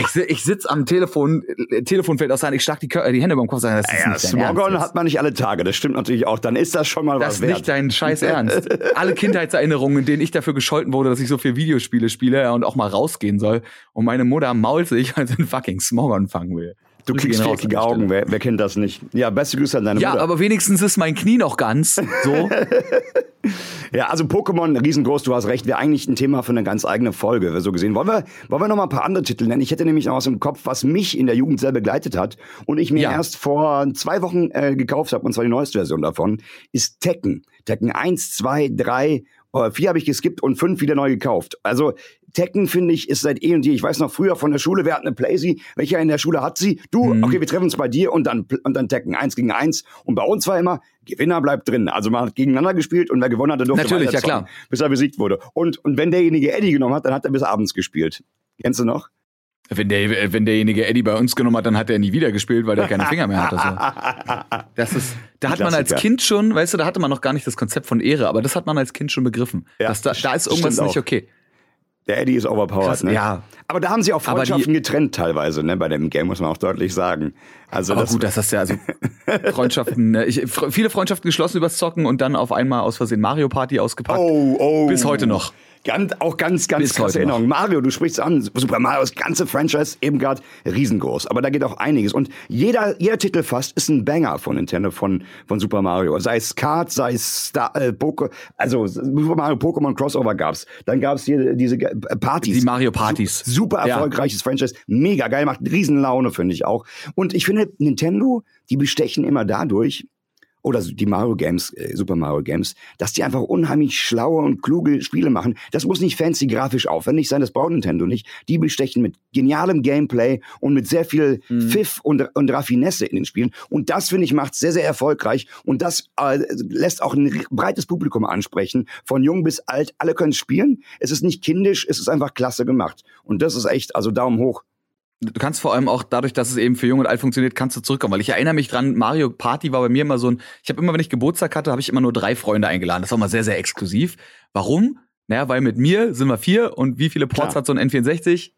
Ich, ich sitz am Telefon, äh, Telefon fällt aus ich schlag die, Kö- die Hände dem Kopf und sage, das ist Ja, nicht Smogon hat man nicht alle Tage. Das stimmt natürlich auch. Dann ist das schon mal Das was ist wert. nicht dein scheiß <laughs> Ernst. Alle Kindheitserinnerungen, in denen ich dafür gescholten wurde, dass ich so viel Videospiele spiele und auch mal rausgehen soll. Und meine Mutter mault sich, weil sie einen fucking Smogon fangen will. Du Grüße kriegst viereckige Augen. Wer, wer kennt das nicht? Ja, beste Grüße an deine Ja, Mutter. aber wenigstens ist mein Knie noch ganz. So. <laughs> Ja, also Pokémon, riesengroß, du hast recht, wäre eigentlich ein Thema für eine ganz eigene Folge, so gesehen. Wollen wir, wollen wir noch mal ein paar andere Titel nennen? Ich hätte nämlich noch was im Kopf, was mich in der Jugend sehr begleitet hat und ich mir Ja. erst vor zwei Wochen äh, gekauft habe, und zwar die neueste Version davon, ist Tekken. Tekken 1, 2, 3, äh, 4 habe ich geskippt und 5 wieder neu gekauft. Also Tekken, finde ich, ist seit eh und je. Ich weiß noch früher von der Schule, wir hatten eine Playsee. Welcher in der Schule hat sie? Du, Mhm. okay, wir treffen uns bei dir und dann, und dann Tekken. Eins gegen eins. Und bei uns war immer, Gewinner bleibt drin. Also man hat gegeneinander gespielt und wer gewonnen hatte, durfte Natürlich, ja, klar. Bis er besiegt wurde. Und, und wenn derjenige Eddie genommen hat, dann hat er bis abends gespielt. Kennst du noch? Wenn, der, wenn derjenige Eddie bei uns genommen hat, dann hat er nie wieder gespielt, weil der keine Finger mehr hatte. So. <laughs> Das ist, da hat man als. Kind schon, weißt du, da hatte man noch gar nicht das Konzept von Ehre, aber das hat man als Kind schon begriffen. Ja, da, da ist irgendwas nicht okay. Der Eddie ist overpowered, Krass, ne? ja. Aber da haben sie auch Aber die- Freundschaften getrennt teilweise, ne? Bei dem Game muss man auch deutlich sagen. Also Aber das, gut, das ist ja also Freundschaften, ne, ich, viele Freundschaften geschlossen übers Zocken und dann auf einmal aus Versehen Mario Party ausgepackt. Oh, oh. Bis heute noch. Ganz, auch ganz, ganz Bis krasse Erinnerung. Mario, du sprichst an, Super Mario, das ganze Franchise eben gerade riesengroß. Aber da geht auch einiges. Und jeder, jeder Titel fast ist ein Banger von Nintendo, von, von Super Mario. Sei es Kart, sei es Star, äh, Poke, also Super Mario Pokémon Crossover gab's. Dann gab's hier diese äh, Partys. Die Mario Partys. Su super Ja. erfolgreiches Franchise. Mega geil, macht riesen Laune, finde ich auch. Und ich finde, Nintendo, die bestechen immer dadurch, oder die Mario Games, äh, Super Mario Games, dass die einfach unheimlich schlaue und kluge Spiele machen. Das muss nicht fancy grafisch aufwendig sein, das braucht Nintendo nicht. Die bestechen mit genialem Gameplay und mit sehr viel mhm. Pfiff und, und Raffinesse in den Spielen. Und das, finde ich, macht sehr, sehr erfolgreich. Und das äh, lässt auch ein breites Publikum ansprechen. Von jung bis alt, alle können spielen. Es ist nicht kindisch, es ist einfach klasse gemacht. Und das ist echt, also Daumen hoch du kannst vor allem auch dadurch, dass es eben für Jung und Alt funktioniert, kannst du zurückkommen. Weil ich erinnere mich dran, Mario Party war bei mir immer so ein, ich habe immer, wenn ich Geburtstag hatte, habe ich immer nur drei Freunde eingeladen. Das war immer sehr, sehr exklusiv. Warum? Naja, weil mit mir sind wir vier und wie viele Ports Klar. hat so ein N64?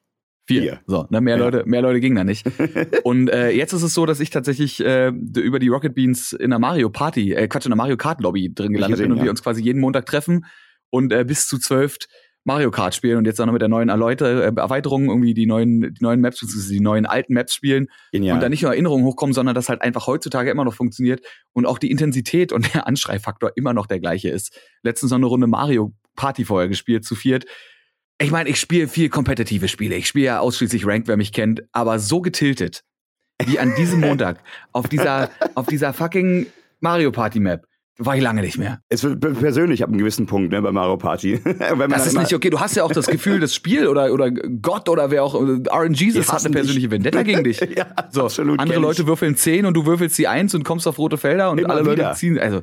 Vier. Vier. So, ne, mehr ja. Leute, mehr Leute gingen da nicht. <laughs> und äh, jetzt ist es so, dass ich tatsächlich äh, über die Rocket Beans in der Mario Party, äh, Quatsch, in der Mario Kart Lobby drin gelandet bin und ja. wir uns quasi jeden Montag treffen und äh, bis zu zwölf Mario Kart spielen und jetzt auch noch mit der neuen Erläuter äh, Erweiterung irgendwie die neuen, die neuen Maps, die neuen alten Maps spielen Genial. und da nicht nur Erinnerungen hochkommen, sondern dass halt einfach heutzutage immer noch funktioniert und auch die Intensität und der Anschreifaktor immer noch der gleiche ist. Letztens noch eine Runde Mario Party vorher gespielt, zu viert. Ich meine, ich spiele viel kompetitive Spiele. Ich spiele ja ausschließlich Ranked, wer mich kennt, aber so getiltet wie an diesem <laughs> Montag auf dieser, auf dieser fucking Mario Party Map war ich lange nicht mehr. Es wird persönlich ab einem gewissen Punkt ne, bei Mario Party. <laughs> das ist nicht okay. Du hast ja auch das Gefühl, das Spiel oder, oder Gott oder wer auch, RNGesus hat eine persönliche. Vendetta gegen dich. <laughs> ja, so, absolut. Andere Leute würfeln 10 und du würfelst die 1 und kommst auf rote Felder und Immer alle wieder. Leute ziehen. Also,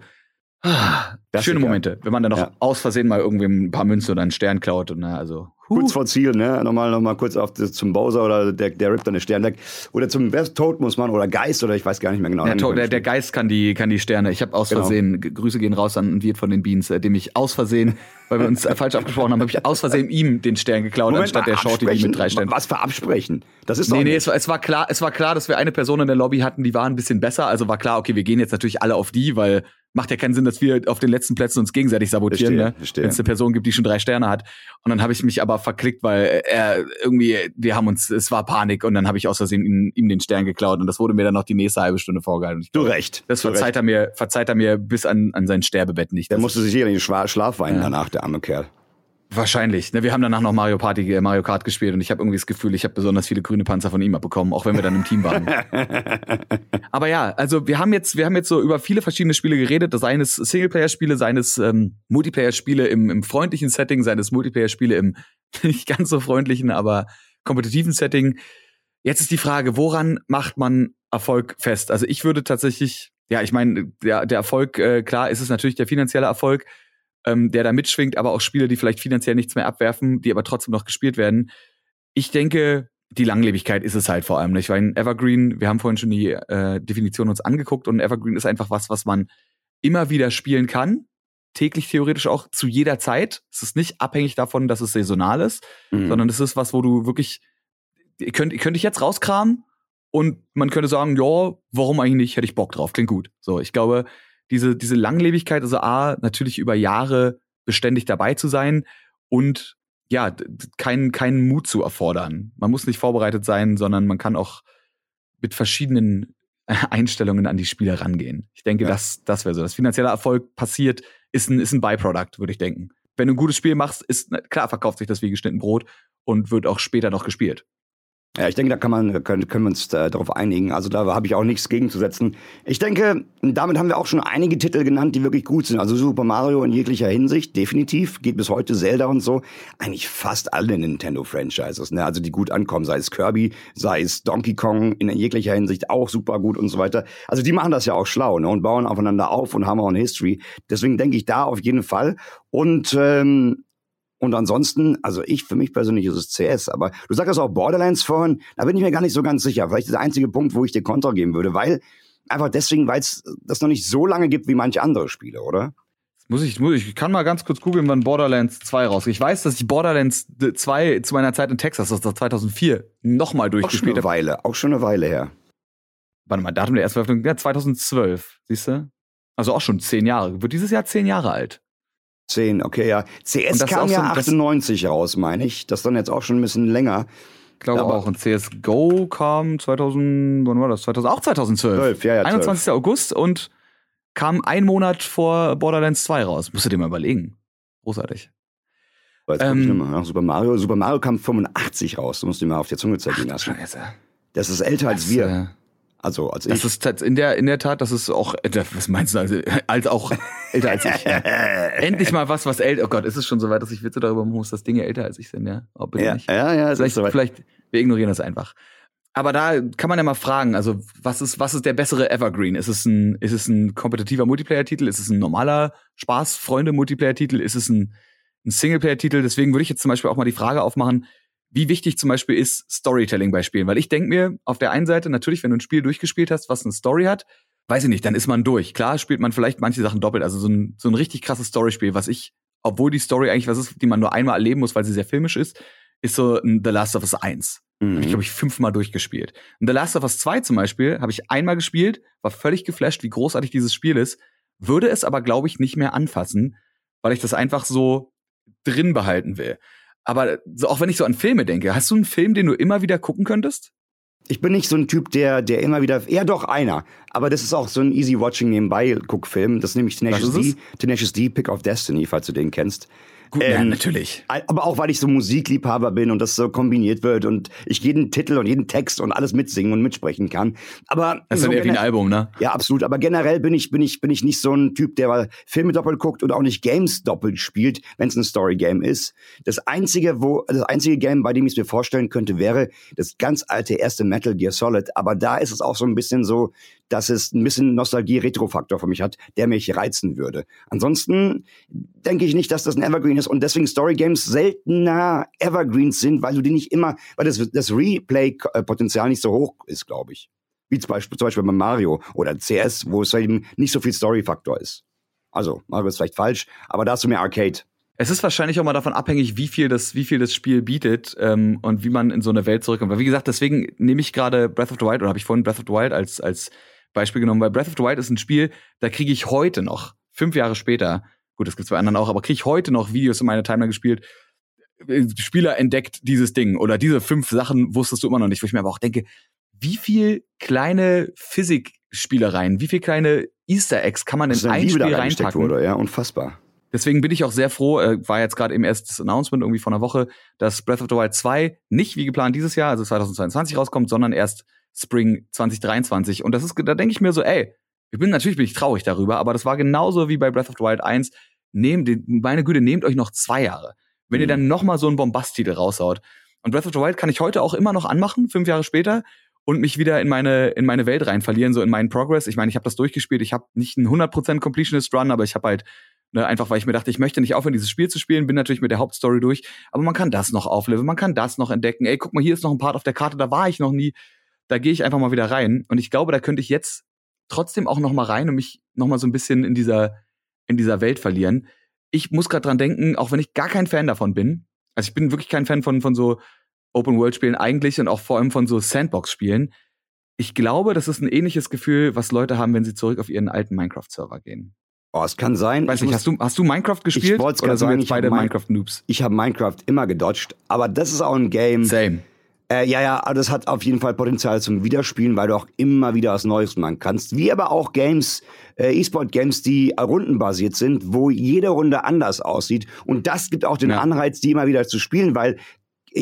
ah, schöne Momente, wenn man dann noch ja. aus Versehen mal irgendwie ein paar Münzen oder einen Stern klaut. Und, na, also, Kurz vor Ziel, ne? Nochmal, nochmal kurz auf das, zum Bowser oder der, der rippt dann eine Stern weg. Oder zum Toad muss man oder Geist oder ich weiß gar nicht mehr genau. Ja, der, der, Geist kann die, kann die Sterne. Ich habe aus genau. Versehen, Grüße gehen raus an Wirt von den Beans, äh, dem ich aus Versehen, <laughs> weil wir uns äh, falsch abgesprochen haben, habe ich aus Versehen ihm den Stern geklaut, Moment, anstatt der Shorty mit drei Sternen. Was für Absprechen? Das ist doch Nee, nee, es war, es war klar, es war klar, dass wir eine Person in der Lobby hatten, die war ein bisschen besser. Also war klar, okay, wir gehen jetzt natürlich alle auf die, weil macht ja keinen Sinn, dass wir auf den letzten Plätzen uns gegenseitig sabotieren, ne? wenn es eine Person gibt, die schon drei Sterne hat. Und dann habe ich mich aber verklickt, weil er irgendwie, wir haben uns, es war Panik und dann habe ich aus Versehen ihm, ihm, den Stern geklaut und das wurde mir dann noch die nächste halbe Stunde vorgehalten. Du recht. Das verzeiht recht. er mir, verzeiht er mir bis an, an sein Sterbebett nicht. Der musste sich hier in den Schlaf weinen ja. danach, der arme Kerl. Wahrscheinlich. Ne, wir haben danach noch Mario Party, äh, Mario Kart gespielt und ich habe irgendwie das Gefühl, ich habe besonders viele grüne Panzer von ihm abbekommen, auch wenn wir dann im Team waren. <laughs> Aber ja, also wir haben jetzt, wir haben jetzt so über viele verschiedene Spiele geredet, seines Singleplayer-Spiele, seines ähm, Multiplayer-Spiele im, im freundlichen Setting, seines Multiplayer-Spiele im <laughs> nicht ganz so freundlichen, aber kompetitiven Setting. Jetzt ist die Frage, woran macht man Erfolg fest? Also ich würde tatsächlich, ja, ich meine, der, der Erfolg, äh, klar, ist es natürlich der finanzielle Erfolg ähm, der da mitschwingt, aber auch Spiele, die vielleicht finanziell nichts mehr abwerfen, die aber trotzdem noch gespielt werden. Ich denke, die Langlebigkeit ist es halt vor allem nicht, weil ein Evergreen, wir haben vorhin schon die äh, Definition uns angeguckt und ein Evergreen ist einfach was, was man immer wieder spielen kann, täglich theoretisch auch zu jeder Zeit. Es ist nicht abhängig davon, dass es saisonal ist, mhm. sondern es ist was, wo du wirklich, könnt, könnte ich jetzt rauskramen und man könnte sagen, ja, warum eigentlich nicht, hätte ich Bock drauf, klingt gut. So, ich glaube, diese, diese Langlebigkeit, also A, natürlich über Jahre beständig dabei zu sein und ja, keinen keinen Mut zu erfordern. Man muss nicht vorbereitet sein, sondern man kann auch mit verschiedenen <laughs> Einstellungen an die Spiele rangehen. Ich denke, ja. das, das wäre so. Das finanzielle Erfolg passiert, ist ein, ist ein Byproduct, würde ich denken. Wenn du ein gutes Spiel machst, ist, klar, verkauft sich das wie geschnitten Brot und wird auch später noch gespielt. Ja, ich denke, da kann man, können, können wir uns äh, darauf einigen. Also da habe ich auch nichts gegenzusetzen. Ich denke, damit haben wir auch schon einige Titel genannt, die wirklich gut sind. Also Super Mario in jeglicher Hinsicht, definitiv. Geht bis heute Zelda und so. Eigentlich fast alle Nintendo-Franchises, ne? Also die gut ankommen, sei es Kirby, sei es Donkey Kong in jeglicher Hinsicht auch super gut und so weiter. Also die machen das ja auch schlau, ne? Und bauen aufeinander auf und haben auch eine History. Deswegen denke ich da auf jeden Fall. Und ähm, und ansonsten, also ich, für mich persönlich ist es CS, aber du sagst auch Borderlands vorhin, da bin ich mir gar nicht so ganz sicher. Vielleicht ist der einzige Punkt, wo ich dir Kontra geben würde, weil einfach deswegen, weil es das noch nicht so lange gibt wie manche andere Spiele, oder? Muss ich, muss ich, ich kann mal ganz kurz googeln, wann Borderlands 2 rausgeht. Ich weiß, dass ich Borderlands 2 zu meiner Zeit in Texas, das war 2004, nochmal durchgespielt habe. Auch schon eine Weile, auch schon eine Weile her. Warte mal, Datum der ersten Veröffentlichung, ja, 2012, siehst du? Also auch schon zehn Jahre. Wird dieses Jahr zehn Jahre alt. 10, okay, ja. CS kam ja so, 98 raus, meine ich. Das ist dann jetzt auch schon ein bisschen länger. Ich glaube auch. Und CSGO kam 2000, wann war das? 2000, auch 2012. 12, ja, ja, 21. 12. August und kam ein Monat vor Borderlands 2 raus. Musst du dir mal überlegen. Großartig. Jetzt ähm, ich. Super Mario. Super Mario kam 85 raus. Du musst dir mal auf die Zunge zergehen lassen. Scheiße. Das ist älter als wir. Also als das ich. ist in der in der Tat, das ist auch äh, was meinst du also als auch älter als ich. Ja. <laughs> Endlich mal was was älter. Oh Gott, ist es schon so weit, dass ich Witze darüber machen muss, dass Dinge älter als ich sind, ja? Oh, bitte ja, nicht. ja, ja, Vielleicht, soweit. vielleicht wir ignorieren das einfach. Aber da kann man ja mal fragen, also was ist was ist der bessere Evergreen? Ist es ein ist es ein kompetitiver Multiplayer-Titel? Ist es ein normaler Spaß Freunde Multiplayer-Titel? Ist es ein ein Singleplayer-Titel? Deswegen würde ich jetzt zum Beispiel auch mal die Frage aufmachen, wie wichtig zum Beispiel ist Storytelling bei Spielen? Weil ich denke mir, auf der einen Seite natürlich, wenn du ein Spiel durchgespielt hast, was eine Story hat, weiß ich nicht, dann ist man durch. Klar spielt man vielleicht manche Sachen doppelt. Also so ein, so ein richtig krasses Storyspiel, was ich, obwohl die Story eigentlich was ist, die man nur einmal erleben muss, weil sie sehr filmisch ist, ist so ein The Last of Us 1. Mhm. Habe ich, glaube ich, fünfmal durchgespielt. Und The Last of Us 2 zum Beispiel habe ich einmal gespielt, war völlig geflasht, wie großartig dieses Spiel ist, würde es aber, glaube ich, nicht mehr anfassen, weil ich das einfach so drin behalten will. Aber so, auch wenn ich so an Filme denke, hast du einen Film, den du immer wieder gucken könntest? Ich bin nicht so ein Typ, der, der immer wieder, ja doch einer, aber das ist auch so ein easy watching nebenbei Guckfilm. Das ist nämlich Tenacious D, Tenacious D, Pick of Destiny, falls du den kennst. Gut, Ähm, ja, natürlich. Aber auch weil ich so Musikliebhaber bin und das so kombiniert wird und ich jeden Titel und jeden Text und alles mitsingen und mitsprechen kann. Aber Das ist so wie ein Album, ne? Ja, absolut. Aber generell bin ich, bin ich, bin ich nicht so ein Typ, der Filme doppelt guckt und auch nicht Games doppelt spielt, wenn es ein Story-Game ist. Das einzige, wo, das einzige Game, bei dem ich es mir vorstellen könnte, wäre das ganz alte erste Metal Gear Solid. Aber da ist es auch so ein bisschen so, dass es ein bisschen Nostalgie-Retro-Faktor für mich hat, der mich reizen würde. Ansonsten denke ich nicht, dass das ein Evergreen ist und deswegen Story-Games seltener Evergreens sind, weil du die nicht immer, weil das, das Replay-Potenzial nicht so hoch ist, glaube ich. Wie zum Beispiel, zum Beispiel bei Mario oder CS, wo es eben nicht so viel Story-Faktor ist. Also, Mario ist vielleicht falsch, aber da hast du mehr Arcade. Es ist wahrscheinlich auch mal davon abhängig, wie viel das, wie viel das Spiel bietet ähm, und wie man in so eine Welt zurückkommt. Weil wie gesagt, deswegen nehme ich gerade Breath of the Wild oder habe ich vorhin Breath of the Wild als als Beispiel genommen, weil Breath of the Wild ist ein Spiel, da kriege ich heute noch fünf Jahre später, gut, das gibt's bei anderen auch, aber kriege ich heute noch Videos in meiner Timeline gespielt. äh, Spieler entdeckt dieses Ding oder diese fünf Sachen wusstest du immer noch nicht, wo ich mir aber auch denke, wie viel kleine Physikspielereien, wie viel kleine Easter Eggs kann man in eine ein Liebe Spiel reinpacken? wurde, ja, unfassbar. Deswegen bin ich auch sehr froh, äh, war jetzt gerade eben erst das Announcement irgendwie von einer Woche, dass Breath of the Wild 2 nicht wie geplant dieses Jahr, also 2022 rauskommt, sondern erst Spring 2023. Und das ist, da denke ich mir so, ey, ich bin natürlich bin ich traurig darüber, aber das war genauso wie bei Breath of the Wild 1. Nehmt, meine Güte, nehmt euch noch zwei Jahre. Wenn ihr Mhm. dann noch mal so einen Bombasttitel raushaut. Und Breath of the Wild kann ich heute auch immer noch anmachen, fünf Jahre später, und mich wieder in meine in meine Welt rein verlieren, so in meinen Progress. Ich meine, ich habe das durchgespielt. Ich habe nicht einen 100% Completionist Run, aber ich habe halt Ne, einfach weil ich mir dachte, ich möchte nicht aufhören, dieses Spiel zu spielen, bin natürlich mit der Hauptstory durch, aber man kann das noch aufleveln, man kann das noch entdecken. Ey, guck mal, hier ist noch ein Part auf der Karte, da war ich noch nie. Da gehe ich einfach mal wieder rein und ich glaube, da könnte ich jetzt trotzdem auch noch mal rein und mich noch mal so ein bisschen in dieser in dieser Welt verlieren. Ich muss gerade dran denken, auch wenn ich gar kein Fan davon bin. Also ich bin wirklich kein Fan von von so Open World Spielen eigentlich und auch vor allem von so Sandbox Spielen. Ich glaube, das ist ein ähnliches Gefühl, was Leute haben, wenn sie zurück auf ihren alten Minecraft Server gehen. Oh, es kann sein. Weiß ich, nicht, hast du, hast du Minecraft gespielt? Oder grad sind wir sagen, jetzt ich hab beide Min- Minecraft-Noobs? ich habe Minecraft immer gedodged, aber das ist auch ein Game. Same. Äh, ja, ja, das hat auf jeden Fall Potenzial zum Wiederspielen, weil du auch immer wieder was Neues machen kannst. Wie aber auch Games, äh, E-Sport-Games, die rundenbasiert sind, wo jede Runde anders aussieht. Und das gibt auch den Ja. Anreiz, die immer wieder zu spielen, weil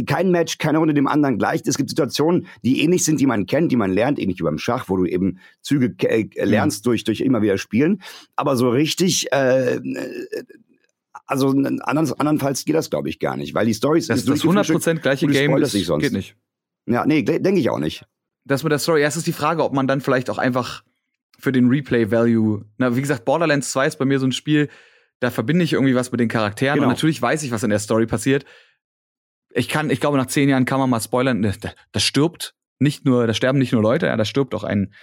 kein Match, keine Runde dem anderen gleicht. Es gibt Situationen, die ähnlich sind, die man kennt, die man lernt, ähnlich wie beim Schach, wo du eben Züge äh, lernst durch, durch immer wieder Spielen. Aber so richtig, äh, also andern, andernfalls geht das, glaube ich, gar nicht, weil die Stories Das, das 100% gleiche Game ist, dich sonst. geht nicht. Ja, nee, denke ich auch nicht. Das mit der Story, erst ist die Frage, ob man dann vielleicht auch einfach für den Replay-Value, na, wie gesagt, Borderlands 2 ist bei mir so ein Spiel, da verbinde ich irgendwie was mit den Charakteren Genau. und natürlich weiß ich, was in der Story passiert. Ich kann, ich glaube, nach zehn Jahren kann man mal spoilern, da, da- da stirbt nicht nur, da sterben nicht nur Leute, ja, da stirbt auch ein,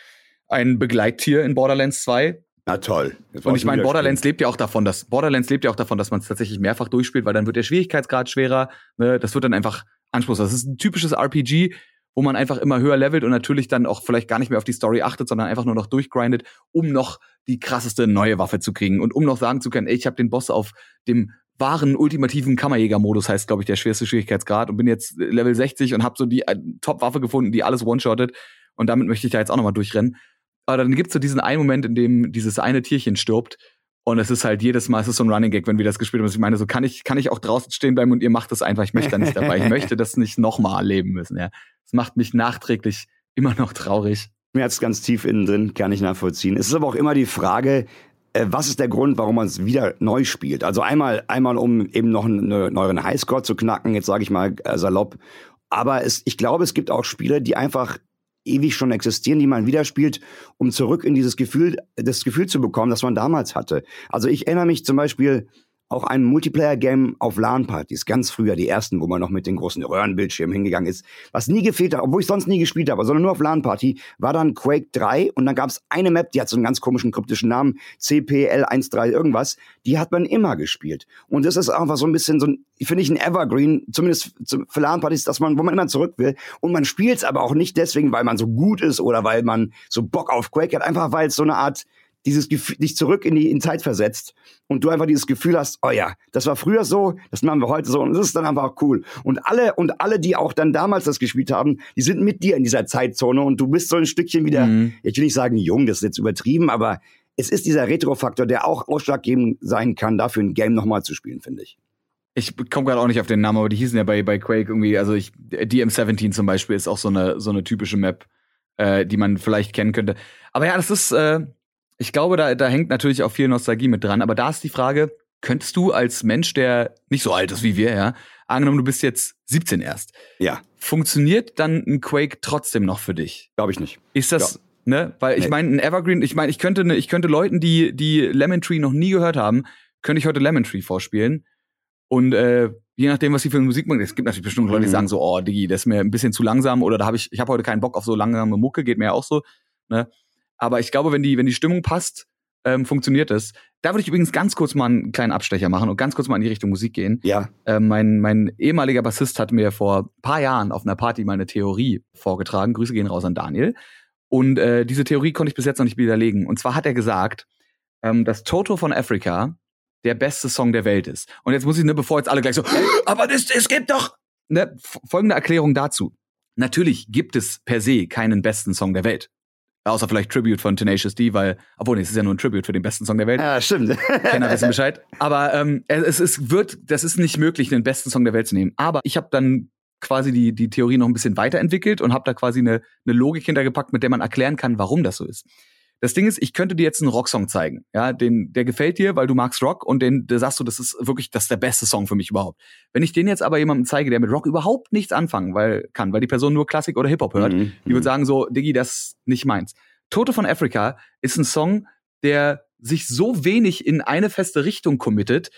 ein Begleittier in Borderlands 2. Na toll. Und ich meine, Borderlands lebt ja auch davon, dass Borderlands lebt ja auch davon, dass man es tatsächlich mehrfach durchspielt, weil dann wird der Schwierigkeitsgrad schwerer. Ne? Das wird dann einfach anspruchsvoll. Das ist ein typisches RPG, wo man einfach immer höher levelt und natürlich dann auch vielleicht gar nicht mehr auf die Story achtet, sondern einfach nur noch durchgrindet, um noch die krasseste neue Waffe zu kriegen und um noch sagen zu können, ey, ich habe den Boss auf dem wahren ultimativen Kammerjäger-Modus, heißt glaube ich der schwerste Schwierigkeitsgrad und bin jetzt Level 60 und habe so die äh, Top-Waffe gefunden, die alles one-shottet und damit möchte ich da jetzt auch nochmal durchrennen. Aber dann gibt's so diesen einen Moment, in dem dieses eine Tierchen stirbt. Und es ist halt jedes Mal, es ist so ein Running Gag, wenn wir das gespielt haben. Ich meine, so kann ich, kann ich auch draußen stehen bleiben und ihr macht das einfach. Ich möchte da nicht dabei. Ich <laughs> möchte das nicht nochmal erleben müssen, ja. Das macht mich nachträglich immer noch traurig. schmerzt ganz tief innen drin, kann ich nachvollziehen. Es ist aber auch immer die Frage, äh, was ist der Grund, warum man es wieder neu spielt? Also einmal, einmal um eben noch einen, einen neueren Highscore zu knacken, jetzt sage ich mal äh, salopp. Aber es, ich glaube, es gibt auch Spiele, die einfach ewig schon existieren, die man wieder spielt, um zurück in dieses Gefühl, das Gefühl zu bekommen, das man damals hatte. Also ich erinnere mich zum Beispiel auch ein Multiplayer-Game auf LAN-Partys, ganz früher, die ersten, wo man noch mit den großen Röhrenbildschirmen hingegangen ist. Was nie gefehlt hat, obwohl ich sonst nie gespielt habe, sondern nur auf LAN-Party, war dann Quake 3 und dann gab es eine Map, die hat so einen ganz komischen kryptischen Namen, CPL13 irgendwas, die hat man immer gespielt. Und das ist einfach so ein bisschen so ein, finde ich, ein Evergreen, zumindest für LAN-Partys, dass man, wo man immer zurück will. Und man spielt es aber auch nicht deswegen, weil man so gut ist oder weil man so Bock auf Quake hat, einfach weil es so eine Art dieses Gefühl, dich zurück in die in Zeit versetzt und du einfach dieses Gefühl hast, oh ja, das war früher so, das machen wir heute so und das ist dann einfach cool. Und alle und alle, die auch dann damals das gespielt haben, die sind mit dir in dieser Zeitzone und du bist so ein Stückchen wieder, mhm. ich will nicht sagen jung, das ist jetzt übertrieben, aber es ist dieser Retro-Faktor, der auch ausschlaggebend sein kann, dafür ein Game nochmal zu spielen, finde ich. Ich komme gerade auch nicht auf den Namen, aber die hießen ja bei, bei Quake irgendwie, also ich, DM17 zum Beispiel ist auch so eine, so eine typische Map, äh, die man vielleicht kennen könnte. Aber ja, das ist, äh, ich glaube, da, da hängt natürlich auch viel Nostalgie mit dran. Aber da ist die Frage, könntest du als Mensch, der nicht so alt ist wie wir, ja, angenommen, du bist jetzt 17 erst. Ja. Funktioniert dann ein Quake trotzdem noch für dich? Glaube ich nicht. Ist das, ja. ne? Weil nee. ich meine, ein Evergreen, ich meine, ich könnte, ne, ich könnte Leuten, die, die Lemon Tree noch nie gehört haben, könnte ich heute Lemon Tree vorspielen. Und äh, je nachdem, was sie für Musik machen, es gibt natürlich bestimmt Leute, die mhm. sagen so, oh, Digi, das ist mir ein bisschen zu langsam oder da habe ich, ich habe heute keinen Bock auf so langsame Mucke, geht mir ja auch so. Ne? Aber ich glaube, wenn die, wenn die Stimmung passt, ähm, funktioniert es. Da würde ich übrigens ganz kurz mal einen kleinen Abstecher machen und ganz kurz mal in die Richtung Musik gehen. Ja. Ähm, mein, mein ehemaliger Bassist hat mir vor paar Jahren auf einer Party meine Theorie vorgetragen. Grüße gehen raus an Daniel. Und äh, diese Theorie konnte ich bis jetzt noch nicht widerlegen. Und zwar hat er gesagt, ähm, dass Toto von Africa der beste Song der Welt ist. Und jetzt muss ich, ne, bevor jetzt alle gleich so, aber das, es gibt doch ne, folgende Erklärung dazu. Natürlich gibt es per se keinen besten Song der Welt. Außer vielleicht Tribute von Tenacious D, weil, obwohl, nee, es ist ja nur ein Tribute für den besten Song der Welt. Ja, stimmt. <laughs> Kenner wissen Bescheid. Aber ähm, es, es wird, das ist nicht möglich, den besten Song der Welt zu nehmen. Aber ich habe dann quasi die, die Theorie noch ein bisschen weiterentwickelt und habe da quasi eine, eine Logik hintergepackt, mit der man erklären kann, warum das so ist. Das Ding ist, ich könnte dir jetzt einen Rocksong zeigen. Ja, den, der gefällt dir, weil du magst Rock und den, der sagst du, das ist wirklich, das ist der beste Song für mich überhaupt. Wenn ich den jetzt aber jemandem zeige, der mit Rock überhaupt nichts anfangen weil, kann, weil die Person nur Klassik oder Hip-Hop hört, mhm. die würde mhm. sagen so, Diggi, das ist nicht meins. Toto von Africa ist ein Song, der sich so wenig in eine feste Richtung committet,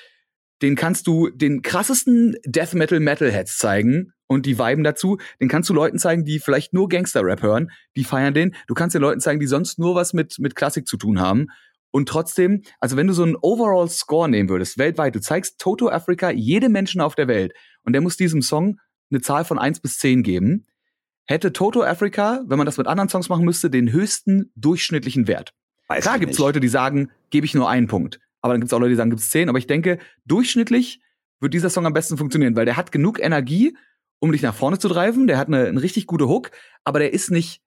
den kannst du den krassesten Death Metal Metalheads zeigen und die viben dazu. Den kannst du Leuten zeigen, die vielleicht nur Gangster-Rap hören, die feiern den. Du kannst den Leuten zeigen, die sonst nur was mit, mit Klassik zu tun haben. Und trotzdem, also wenn du so einen Overall Score nehmen würdest, weltweit, du zeigst Toto Africa jedem Menschen auf der Welt und der muss diesem Song eine Zahl von eins bis zehn geben, hätte Toto Africa, wenn man das mit anderen Songs machen müsste, den höchsten durchschnittlichen Wert. Weiß Klar gibt's nicht. Leute, die sagen, gebe ich nur einen Punkt. Aber dann gibt's auch Leute, die sagen, gibt's zehn. Aber ich denke, durchschnittlich wird dieser Song am besten funktionieren, weil der hat genug Energie, um dich nach vorne zu treiben. Der hat eine, eine richtig gute Hook, aber der ist nicht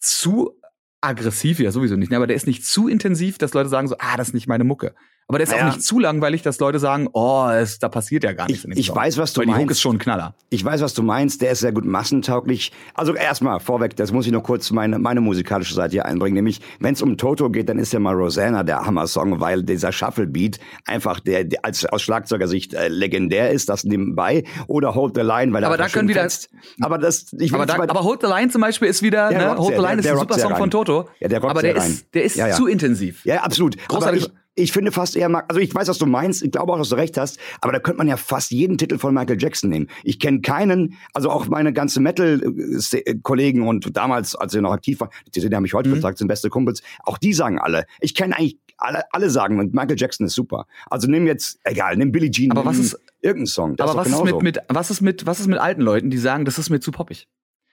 zu aggressiv, ja sowieso nicht, ne? aber der ist nicht zu intensiv, dass Leute sagen so, ah, das ist nicht meine Mucke. Aber der ist naja. auch nicht zu langweilig, dass Leute sagen, oh, es, da passiert ja gar nichts. Ich, ich weiß, was du Weil meinst. Die Hook ist schon ein Knaller. Ich weiß, was du meinst. Der ist sehr gut massentauglich. Also erstmal vorweg, das muss ich noch kurz meine, meine musikalische Seite hier einbringen. Nämlich, wenn es um Toto geht, dann ist ja mal Rosanna der Hammer-Song, weil dieser Shuffle-Beat einfach der, der als aus Schlagzeugersicht äh, legendär ist, das nebenbei. Oder Hold the Line, weil aber da können wieder. Fetzt. Aber das, ich aber, da, aber Hold the Line zum Beispiel ist wieder. Ne? Hold the Line der, der ist ein super Song von Toto. Ja, der aber der ist, der ist ja, ja. zu intensiv. Ja, absolut. Großartig. Aber ich, ich finde fast eher, also ich weiß, was du meinst, ich glaube auch, dass du recht hast, aber da könnte man ja fast jeden Titel von Michael Jackson nehmen. Ich kenne keinen, also auch meine ganze Metal-Kollegen und damals, als sie noch aktiv waren, die, die haben mich heute mhm. gesagt, sind beste Kumpels, auch die sagen alle. Ich kenne eigentlich alle, alle sagen, und Michael Jackson ist super. Also nimm jetzt, egal, nimm Billie Jean, aber was ist, irgendeinen Song. aber was ist, mit, mit, was, ist mit, was ist mit alten Leuten, die sagen, das ist mir zu poppig?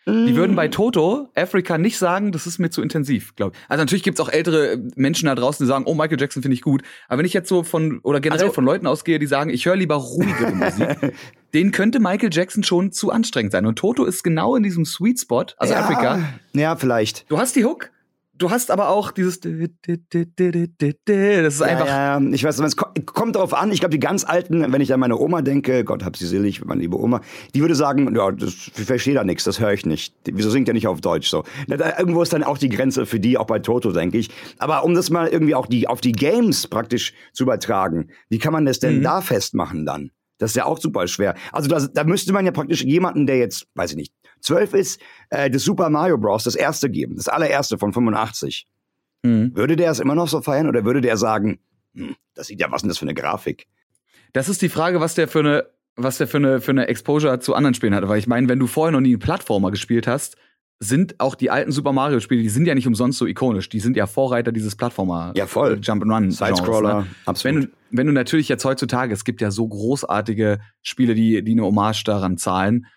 Die würden bei Toto Africa nicht sagen, das ist mir zu intensiv, glaube ich. Also natürlich gibt's auch ältere Menschen da draußen, die sagen, oh, Michael Jackson finde ich gut. Aber wenn ich jetzt so von, oder generell also, von Leuten ausgehe, die sagen, ich höre lieber ruhigere <laughs> Musik, den könnte Michael Jackson schon zu anstrengend sein. Und Toto ist genau in diesem Sweet Spot, also ja, Africa. Ja, vielleicht. Du hast die Hook, du hast aber auch dieses. Das ist einfach. Ja, ja, ich weiß, es kommt darauf an. Ich glaube, die ganz alten, wenn ich an meine Oma denke, Gott hab sie selig, meine liebe Oma, die würde sagen, ja, das, ich verstehe da nichts, das höre ich nicht. Wieso singt er nicht auf Deutsch so? Da, irgendwo ist dann auch die Grenze für die, auch bei Toto, denke ich. Aber um das mal irgendwie auch die, auf die Games praktisch zu übertragen, wie kann man das denn mhm. da festmachen dann? Das ist ja auch super schwer. Also da, da müsste man ja praktisch jemanden, der jetzt, weiß ich nicht, zwölf ist, äh, das Super Mario Bros. das erste geben, das allererste von 85. Mhm. Würde der es immer noch so feiern oder würde der sagen, hm, das sieht ja, was ist denn das für eine Grafik? Das ist die Frage, was der für eine, was der für eine, für eine Exposure zu anderen Spielen hatte. Weil ich meine, wenn du vorher noch nie einen Plattformer gespielt hast, sind auch die alten Super Mario Spiele, die sind ja nicht umsonst so ikonisch. Die sind ja Vorreiter dieses Plattformer. Ja, voll. Jump and Run. Sidescroller. Ne? Absolut. Wenn du, wenn du natürlich jetzt heutzutage, es gibt ja so großartige Spiele, die, die eine Hommage daran zahlen.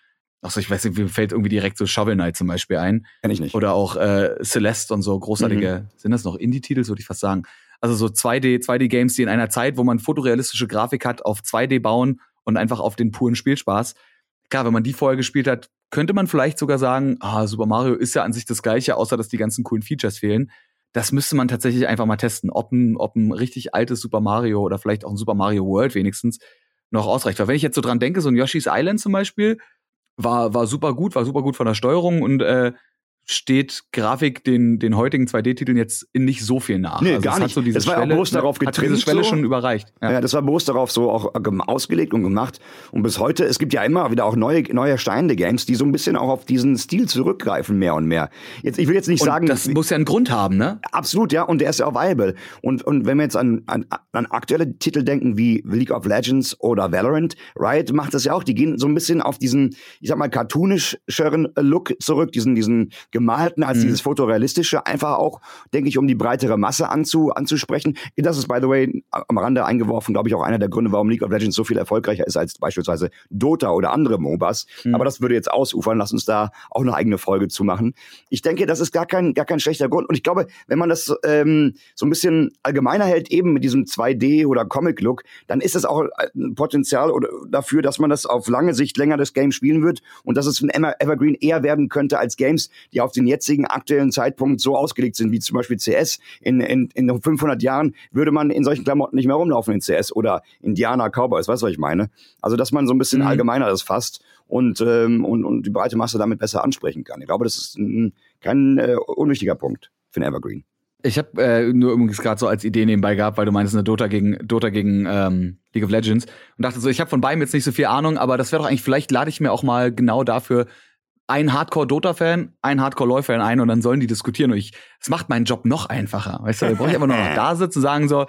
Achso, ich weiß nicht, mir fällt irgendwie direkt so Shovel Knight zum Beispiel ein. Kenn ich nicht. Oder auch äh, Celeste und so großartige, mhm. sind das noch Indie-Titel, würde ich fast sagen. Also so 2D, 2D-Games, die in einer Zeit, wo man fotorealistische Grafik hat, auf 2D bauen und einfach auf den puren Spielspaß. Klar, wenn man die vorher gespielt hat, könnte man vielleicht sogar sagen, ah, Super Mario ist ja an sich das gleiche, außer dass die ganzen coolen Features fehlen. Das müsste man tatsächlich einfach mal testen, ob ein, ob ein richtig altes Super Mario oder vielleicht auch ein Super Mario World wenigstens noch ausreicht. Weil wenn ich jetzt so dran denke, so ein Yoshi's Island zum Beispiel, war, war super gut, war super gut von der Steuerung und äh, steht Grafik den, den heutigen 2D-Titeln jetzt in nicht so viel nach. Nee, also gar nicht. So das war Schwelle, auch bewusst darauf getrimmt. Hat diese Schwelle so. schon überreicht. Ja. ja. das war bewusst darauf so auch ausgelegt und gemacht. Und bis heute, es gibt ja immer wieder auch neue, neue erscheinende Games, die so ein bisschen auch auf diesen Stil zurückgreifen, mehr und mehr. Jetzt, ich will jetzt nicht und sagen. Das muss ja einen Grund haben, ne? Absolut, ja. Und der ist ja auch viable. Und, und wenn wir jetzt an, an, an aktuelle Titel denken wie League of Legends oder Valorant, Riot macht das ja auch. Die gehen so ein bisschen auf diesen, ich sag mal, cartoonischeren Look zurück, diesen, diesen gemalten als mhm. dieses Fotorealistische einfach auch, denke ich, um die breitere Masse anzu, anzusprechen. Das ist, by the way, am Rande eingeworfen, glaube ich, auch einer der Gründe, warum League of Legends so viel erfolgreicher ist als beispielsweise Dota oder andere MOBAs. Mhm. Aber das würde jetzt ausufern. Lass uns da auch eine eigene Folge zu machen. Ich denke, das ist gar kein, gar kein schlechter Grund. Und ich glaube, wenn man das ähm, so ein bisschen allgemeiner hält, eben mit diesem 2D- oder Comic-Look, dann ist es auch ein Potenzial oder dafür, dass man das auf lange Sicht länger das Game spielen wird und dass es ein Evergreen eher werden könnte als Games, die auf den jetzigen Akt aktuellen Zeitpunkt so ausgelegt sind, wie zum Beispiel CS. In, in, in 500 Jahren würde man in solchen Klamotten nicht mehr rumlaufen in CS oder Indianer, Cowboys, weißt du, was ich meine? Also, dass man so ein bisschen mhm. allgemeiner das fasst und, ähm, und, und die breite Masse damit besser ansprechen kann. Ich glaube, das ist ein, kein äh, unwichtiger Punkt für ein Evergreen. Ich habe äh, nur übrigens gerade so als Idee nebenbei gehabt, weil du meinst, eine Dota gegen Dota gegen ähm, League of Legends und dachte so, ich habe von beidem jetzt nicht so viel Ahnung, aber das wäre doch eigentlich vielleicht lade ich mir auch mal genau dafür ein Hardcore-Dota-Fan, ein Hardcore-LoL-Fan ein und dann sollen die diskutieren. Und ich, es macht meinen Job noch einfacher. Weißt du, da brauche ich <laughs> einfach nur noch da sitzen und sagen so,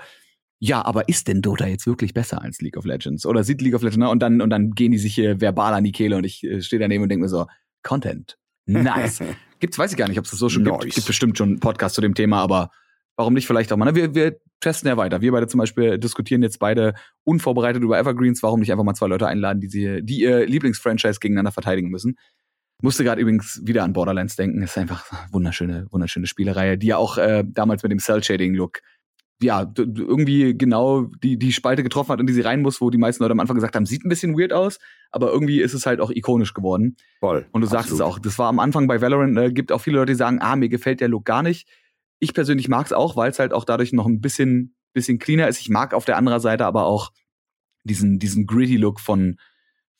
ja, aber ist denn Dota jetzt wirklich besser als League of Legends? Oder sieht League of Legends, ne? Und dann, und dann gehen die sich hier verbal an die Kehle und ich äh, stehe daneben und denke mir so, Content. Nice. <laughs> Gibt's, weiß ich gar nicht, ob es das so schon nice. gibt. Gibt bestimmt schon einen Podcast zu dem Thema, aber warum nicht vielleicht auch mal? Ne? Wir, wir testen ja weiter. Wir beide zum Beispiel diskutieren jetzt beide unvorbereitet über Evergreens. Warum nicht einfach mal zwei Leute einladen, die, sie, die ihr Lieblingsfranchise gegeneinander verteidigen müssen? Musste gerade übrigens wieder an Borderlands denken. Ist einfach eine wunderschöne, wunderschöne Spielereihe, die ja auch äh, damals mit dem Cell-Shading-Look ja, irgendwie genau die, die Spalte getroffen hat, in die sie rein muss, wo die meisten Leute am Anfang gesagt haben, sieht ein bisschen weird aus, aber irgendwie ist es halt auch ikonisch geworden. Voll. Und du absolut. sagst es auch, das war am Anfang bei Valorant, äh, gibt auch viele Leute, die sagen, ah, mir gefällt der Look gar nicht. Ich persönlich mag es auch, weil es halt auch dadurch noch ein bisschen, bisschen cleaner ist. Ich mag auf der anderen Seite aber auch diesen, diesen gritty Look von,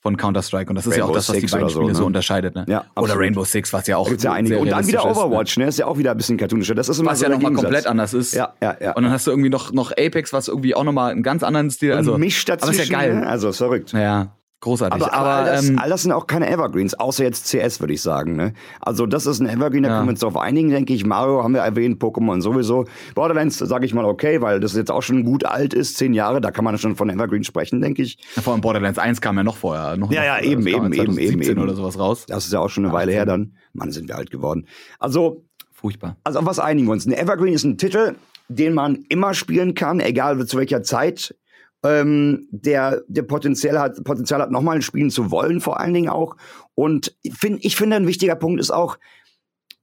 von Counter-Strike. Und das ist Rainbow ja auch das, was Six die beiden Spiele so, ne? so unterscheidet. Ne? Ja, oder Rainbow Six, was ja auch. Gibt's ja einige. Und dann wieder Overwatch, ne? Ist ja auch wieder ein bisschen cartoonischer. Das ist immer was so ja nochmal komplett anders ist. Ja, ja, ja. Und dann hast du irgendwie noch, noch Apex, was irgendwie auch nochmal einen ganz anderen Stil. Also, Und mischt dazwischen, aber ist ja geil. Ne? Also verrückt. Ja. Großartig. Aber, aber, aber all, das, ähm, all das sind auch keine Evergreens, außer jetzt CS, würde ich sagen. Ne? Also das ist ein Evergreen, da ja. können wir uns darauf einigen, denke ich. Mario haben wir erwähnt, Pokémon sowieso. Borderlands sage ich mal okay, weil das jetzt auch schon gut alt ist, zehn Jahre, da kann man schon von Evergreen sprechen, denke ich. Ja, vor allem Borderlands 1 kam ja noch vorher. Noch ja, ja, eben, eben, eben, eben, eben. oder sowas raus. Das ist ja auch schon eine 18. Weile her dann. Mann, sind wir alt geworden. Also, Furchtbar. Also auf was einigen wir uns? Ein Evergreen ist ein Titel, den man immer spielen kann, egal zu welcher Zeit ähm, der, der Potenzial hat, Potenzial hat, nochmal spielen zu wollen, vor allen Dingen auch. Und find, ich finde, ein wichtiger Punkt ist auch,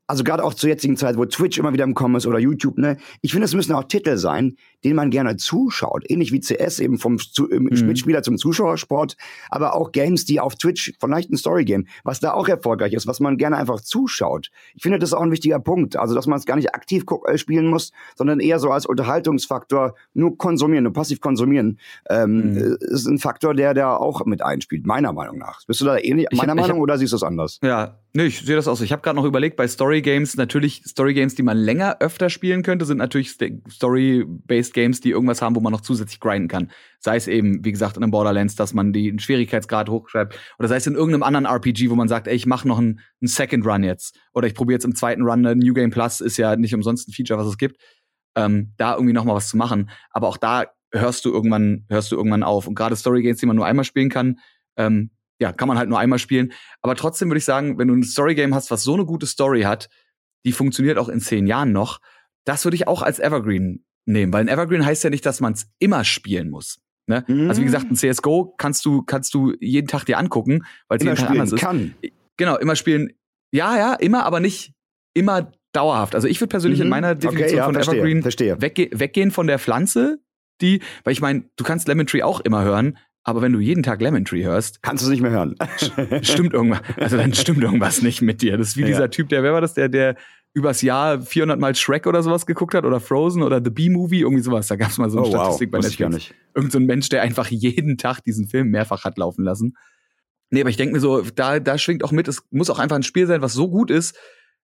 also gerade auch zur jetzigen Zeit, wo Twitch immer wieder im Kommen ist oder YouTube, ne, ich finde, es müssen auch Titel sein, den man gerne zuschaut. Ähnlich wie CS eben vom zu, mhm. Mitspieler zum Zuschauersport, aber auch Games, die auf Twitch, vielleicht ein Story-Game, was da auch erfolgreich ist, was man gerne einfach zuschaut. Ich finde, das ist auch ein wichtiger Punkt. Also, dass man es gar nicht aktiv äh, spielen muss, sondern eher so als Unterhaltungsfaktor nur konsumieren, nur passiv konsumieren, ähm, mhm. Äh, ist ein Faktor, der da auch mit einspielt, meiner Meinung nach. Bist du da ähnlich meiner ich, Meinung ich, oder siehst du es anders? Ja, nee, ich sehe das auch so. Ich habe gerade noch überlegt, bei Story Games, natürlich Story Games, die man länger öfter spielen könnte, sind natürlich Story-based Games, die irgendwas haben, wo man noch zusätzlich grinden kann. Sei es eben, wie gesagt, in einem Borderlands, dass man den Schwierigkeitsgrad hochschreibt. Oder sei es in irgendeinem anderen RPG, wo man sagt, ey, ich mache noch einen, einen Second Run jetzt. Oder ich probiere jetzt im zweiten Run, eine New Game Plus ist ja nicht umsonst ein Feature, was es gibt. Ähm, da irgendwie noch mal was zu machen. Aber auch da hörst du irgendwann, hörst du irgendwann auf. Und gerade Story Games, die man nur einmal spielen kann, ähm, ja, kann man halt nur einmal spielen. Aber trotzdem würde ich sagen, wenn du ein Story Game hast, was so eine gute Story hat, die funktioniert auch in zehn Jahren noch, das würde ich auch als Evergreen nehmen. Weil ein Evergreen heißt ja nicht, dass man es immer spielen muss. Ne? Mhm. Also wie gesagt, ein CSGO kannst du, kannst du jeden Tag dir angucken, weil es jeden Tag anders kann. ist. Genau, immer spielen. Ja, ja, immer, aber nicht immer dauerhaft. Also ich würde persönlich mhm. in meiner Definition okay, ja, von verstehe, Evergreen verstehe. Wegge weggehen von der Pflanze, die, weil ich meine, du kannst Lemon Tree auch immer hören, aber wenn du jeden Tag Lemon Tree hörst, kannst du es nicht mehr hören. stimmt irgendwas, also dann stimmt irgendwas nicht mit dir. Das ist wie ja. dieser Typ, der, wer war das, der, der übers Jahr 400 Mal Shrek oder sowas geguckt hat oder Frozen oder The Bee-Movie, irgendwie sowas. Da gab es mal so eine oh, Statistik wow. bei Netflix. Nicht. Irgend so ein Mensch, der einfach jeden Tag diesen Film mehrfach hat laufen lassen. Nee, aber ich denke mir so, da, da schwingt auch mit, es muss auch einfach ein Spiel sein, was so gut ist,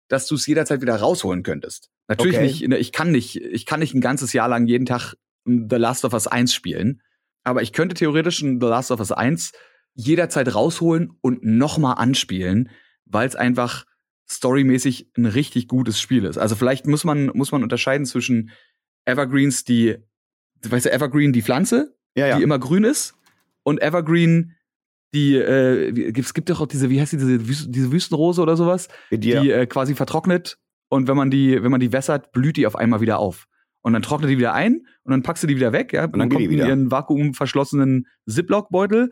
dass du es jederzeit wieder rausholen könntest. Natürlich okay. nicht, ich kann nicht, ich kann nicht ein ganzes Jahr lang jeden Tag The Last of Us 1 spielen, aber ich könnte theoretisch ein The Last of Us 1 jederzeit rausholen und nochmal anspielen, weil es einfach storymäßig ein richtig gutes Spiel ist. Also vielleicht muss man, muss man unterscheiden zwischen Evergreens, die, weißt du, Evergreen die Pflanze, ja, ja. die immer grün ist, und Evergreen, die, äh, es gibt doch auch diese, wie heißt die, diese, Wüsten, diese Wüstenrose oder sowas, die äh, quasi vertrocknet und wenn man die, wenn man die wässert, blüht die auf einmal wieder auf. Und dann trocknet die wieder ein und dann packst du die wieder weg, ja, und dann, kommt die wieder. in ihren vakuumverschlossenen Ziploc-Beutel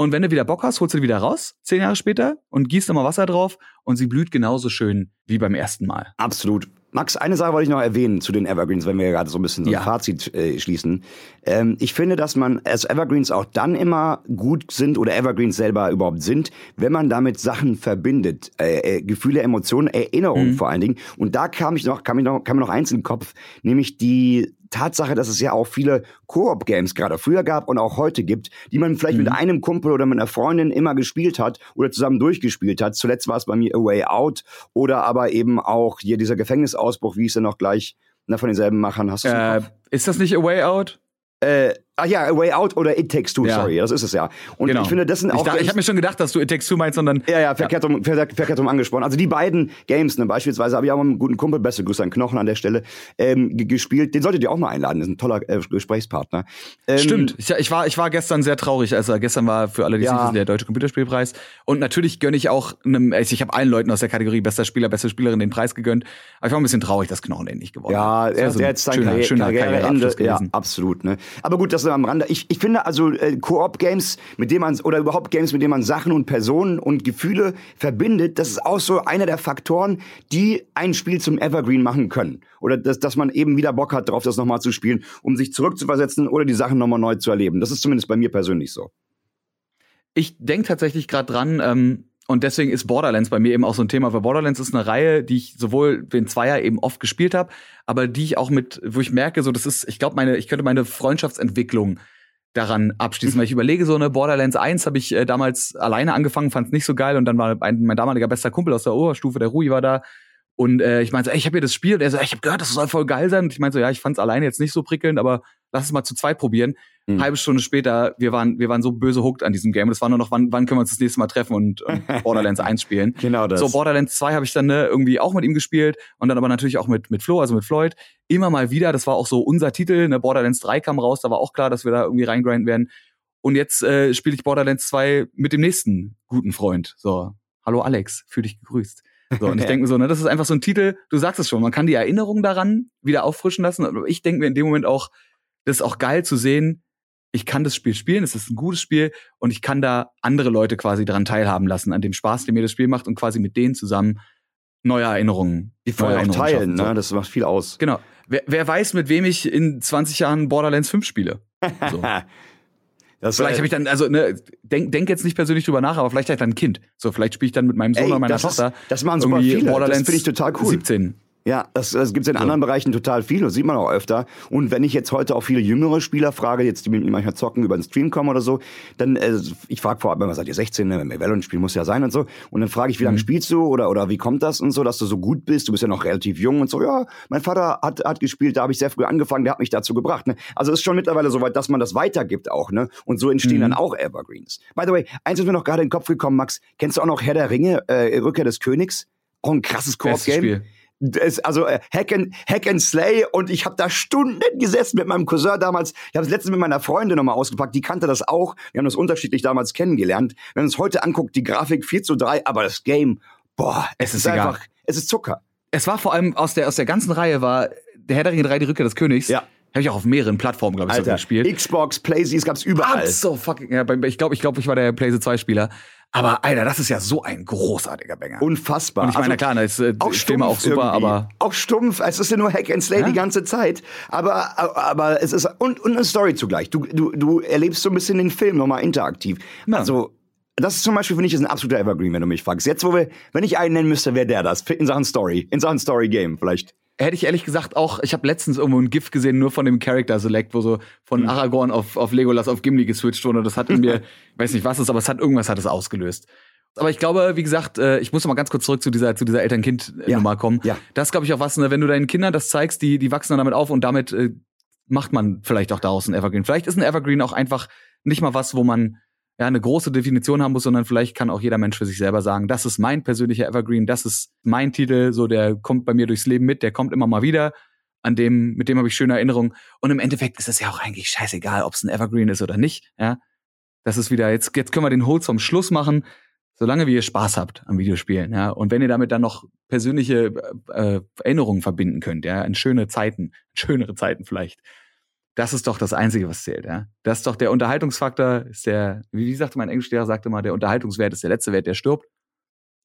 und wenn du wieder Bock hast, holst du die wieder raus, zehn Jahre später, und gießt nochmal Wasser drauf und sie blüht genauso schön wie beim ersten Mal. Absolut. Max, eine Sache wollte ich noch erwähnen zu den Evergreens, wenn wir gerade so ein bisschen so ein ja. Fazit äh, schließen. Ähm, ich finde, dass man als Evergreens auch dann immer gut sind oder Evergreens selber überhaupt sind, wenn man damit Sachen verbindet. Äh, äh, Gefühle, Emotionen, Erinnerungen mhm. vor allen Dingen. Und da kam ich noch, kam, ich noch, kam mir noch eins in den Kopf, nämlich die Tatsache, dass es ja auch viele Koop-Games gerade früher gab und auch heute gibt, die man vielleicht mhm. mit einem Kumpel oder mit einer Freundin immer gespielt hat oder zusammen durchgespielt hat. Zuletzt war es bei mir A Way Out oder aber eben auch hier dieser Gefängnisausbruch, wie ist er noch gleich na, von denselben Machern. Hast du äh, Ist das nicht A Way Out? Äh, Ach ja, A Way Out oder It Takes Two, ja. sorry, das ist es ja. Und genau. ich finde, das sind auch. Ich, ich habe mir schon gedacht, dass du It Takes Two meinst, sondern. Ja, ja, verkehrt, ja. Um, verkehrt, verkehrt um angesprochen. Also die beiden Games, ne, beispielsweise habe ich auch mal einen guten Kumpel, beste Grüße an Knochen an der Stelle, ähm, gespielt. Den solltet ihr auch mal einladen, das ist ein toller äh, Gesprächspartner. Ähm, Stimmt, ich, ich, war, ich war gestern sehr traurig. Also gestern war für alle, die ja. wissen, der Deutsche Computerspielpreis. Und natürlich gönne ich auch einem, also ich habe allen Leuten aus der Kategorie bester Spieler, beste Spielerin den Preis gegönnt. Aber ich war ein bisschen traurig, dass Knochen den nicht gewonnen ja, hat. Ja, er, also er hat sein schöner, Karriere, schöner Karriereende. Ja, absolut. Ne? Aber gut, das am Rande. Ich, ich finde finde also äh, Koop-Games, mit denen man oder überhaupt Games, mit denen man Sachen und Personen und Gefühle verbindet, das ist auch so einer der Faktoren, die ein Spiel zum Evergreen machen können. Oder dass, dass man eben wieder Bock hat drauf, das nochmal zu spielen, um sich zurückzuversetzen oder die Sachen nochmal neu zu erleben. Das ist zumindest bei mir persönlich so. Ich denke tatsächlich gerade dran, ähm, und deswegen ist Borderlands bei mir eben auch so ein Thema, weil Borderlands ist eine Reihe, die ich sowohl den Zweier eben oft gespielt habe, aber die ich auch mit, wo ich merke, so das ist, ich glaube, meine, ich könnte meine Freundschaftsentwicklung daran abschließen, weil ich überlege, so eine Borderlands 1 habe ich äh, damals alleine angefangen, fand es nicht so geil und dann war ein, mein damaliger bester Kumpel aus der Oberstufe, der Rui, war da. Und äh, ich meinte so, ey, ich habe hier das Spiel. Und er so, ey, ich habe gehört, das soll voll geil sein. Und ich meinte so, ja, ich fand es alleine jetzt nicht so prickelnd, aber lass es mal zu zweit probieren. Mhm. Halbe Stunde später, wir waren, wir waren so böse hooked an diesem Game. Das war nur noch, wann, wann können wir uns das nächste Mal treffen und, und <laughs> Borderlands 1 spielen. Genau das. So, Borderlands 2 habe ich dann ne, irgendwie auch mit ihm gespielt und dann aber natürlich auch mit, mit Flo, also mit Floyd. Immer mal wieder, das war auch so unser Titel, ne, Borderlands 3 kam raus, da war auch klar, dass wir da irgendwie reingrinden werden. Und jetzt äh, spiele ich Borderlands 2 mit dem nächsten guten Freund. So, hallo Alex, fühl dich gegrüßt. So, und ich <laughs> denke mir so, ne, das ist einfach so ein Titel, du sagst es schon, man kann die Erinnerung daran wieder auffrischen lassen. Aber ich denke mir in dem Moment auch, das ist auch geil zu sehen, ich kann das Spiel spielen, es ist ein gutes Spiel und ich kann da andere Leute quasi daran teilhaben lassen, an dem Spaß, den mir das Spiel macht und quasi mit denen zusammen neue Erinnerungen. Die vorher auch teilen, ne? Das macht viel aus. Genau. wer, wer weiß, mit wem ich in 20 Jahren Borderlands 5 spiele. So. <laughs> Das Vielleicht habe ich dann, also ne, denk, denk jetzt nicht persönlich drüber nach, aber vielleicht habe ich dann ein Kind. So, vielleicht spiele ich dann mit meinem Sohn Ey, oder meiner das ist- Tochter. das machen irgendwie viele. Das Borderlands finde ich total cool. 17. Ja, das, das gibt es in anderen Bereichen total viel, das sieht man auch öfter. Und wenn ich jetzt heute auch viele jüngere Spieler frage, jetzt die mit mir manchmal zocken, über den Stream kommen oder so, dann, äh, ich frage vorab immer, seid ihr 16, ne? wenn wir Valorant spielen, muss ja sein und so. Und dann frage ich, wie lange Mhm. spielst du oder, oder wie kommt das und so, dass du so gut bist, du bist ja noch relativ jung und so, ja, mein Vater hat, hat gespielt, da habe ich sehr früh angefangen, der hat mich dazu gebracht. Ne? Also es ist schon mittlerweile so weit, dass man das weitergibt auch, ne? Und so entstehen Mhm. dann auch Evergreens. By the way, eins ist mir noch gerade in den Kopf gekommen, Max, kennst du auch noch Herr der Ringe, äh, Rückkehr des Königs? Auch ein krasses Koop-Game. Das, also äh, Hack, and, Hack and Slay und ich habe da Stunden gesessen mit meinem Cousin damals. Ich habe es letztens mit meiner Freundin nochmal ausgepackt, die kannte das auch. Wir haben das unterschiedlich damals kennengelernt. Wenn man es heute anguckt, die Grafik 4 zu 3, aber das Game, boah, es, Es ist, egal. einfach, es ist Zucker. Es war vor allem aus der, aus der ganzen Reihe war der Herr der Ringe 3, die Rückkehr des Königs. Ja. Habe ich auch auf mehreren Plattformen, glaube ich, Alter, gespielt. Xbox, PlayStation, gab's überall. so fucking, ja, ich glaube, ich, glaub, ich war der PlayStation 2 Spieler. Aber Alter, das ist ja so ein großartiger Banger. Unfassbar. Und ich meine, Also, klar, da ist äh, auch Filme auch super, irgendwie. aber auch stumpf. Es ist ja nur Hack and Slay Ja. die ganze Zeit, aber aber es ist und, und eine Story zugleich. Du du du erlebst so ein bisschen den Film nochmal interaktiv. Ja. Also das ist zum Beispiel finde ich ist ein absoluter Evergreen, wenn du mich fragst. Jetzt wo wir, wenn ich einen nennen müsste, wäre der das in Sachen Story, in Sachen Story Game vielleicht. Hätte ich ehrlich gesagt auch, ich habe letztens irgendwo ein GIF gesehen, nur von dem Character Select, wo so Hm. von Aragorn auf, auf Legolas auf Gimli geswitcht wurde. Und das hat in mir, ich <laughs> weiß nicht was es ist, aber es hat irgendwas hat es ausgelöst. Aber ich glaube, wie gesagt, äh, ich muss noch mal ganz kurz zurück zu dieser, zu dieser Eltern-Kind-Nummer Ja. kommen. Ja. Das ist, glaube ich, auch was, ne, wenn du deinen Kindern das zeigst, die, die wachsen dann damit auf und damit äh, macht man vielleicht auch daraus ein Evergreen. Vielleicht ist ein Evergreen auch einfach nicht mal was, wo man ja, eine große Definition haben muss, sondern vielleicht kann auch jeder Mensch für sich selber sagen, das ist mein persönlicher Evergreen, das ist mein Titel, so der kommt bei mir durchs Leben mit, der kommt immer mal wieder, an dem, mit dem habe ich schöne Erinnerungen. Und im Endeffekt ist es ja auch eigentlich scheißegal, ob es ein Evergreen ist oder nicht. Ja, das ist wieder jetzt, jetzt können wir den Hold zum Schluss machen, solange wie ihr Spaß habt am Videospielen. Ja, und wenn ihr damit dann noch persönliche äh, Erinnerungen verbinden könnt, ja, in schöne Zeiten, schönere Zeiten vielleicht. Das ist doch das Einzige, was zählt, ja. Das ist doch der Unterhaltungsfaktor, ist der, wie, sagte mein Englischlehrer, sagte mal, der Unterhaltungswert ist der letzte Wert, der stirbt.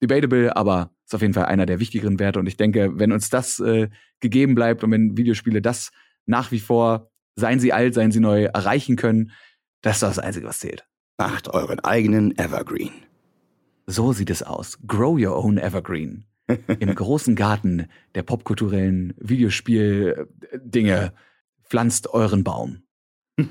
Debatable, aber ist auf jeden Fall einer der wichtigeren Werte. Und ich denke, wenn uns das äh, gegeben bleibt und wenn Videospiele das nach wie vor, seien sie alt, seien sie neu, erreichen können, das ist doch das Einzige, was zählt. Macht euren eigenen Evergreen. So sieht es aus. Grow your own Evergreen. <laughs> Im großen Garten der popkulturellen Videospiel-Dinge pflanzt euren Baum.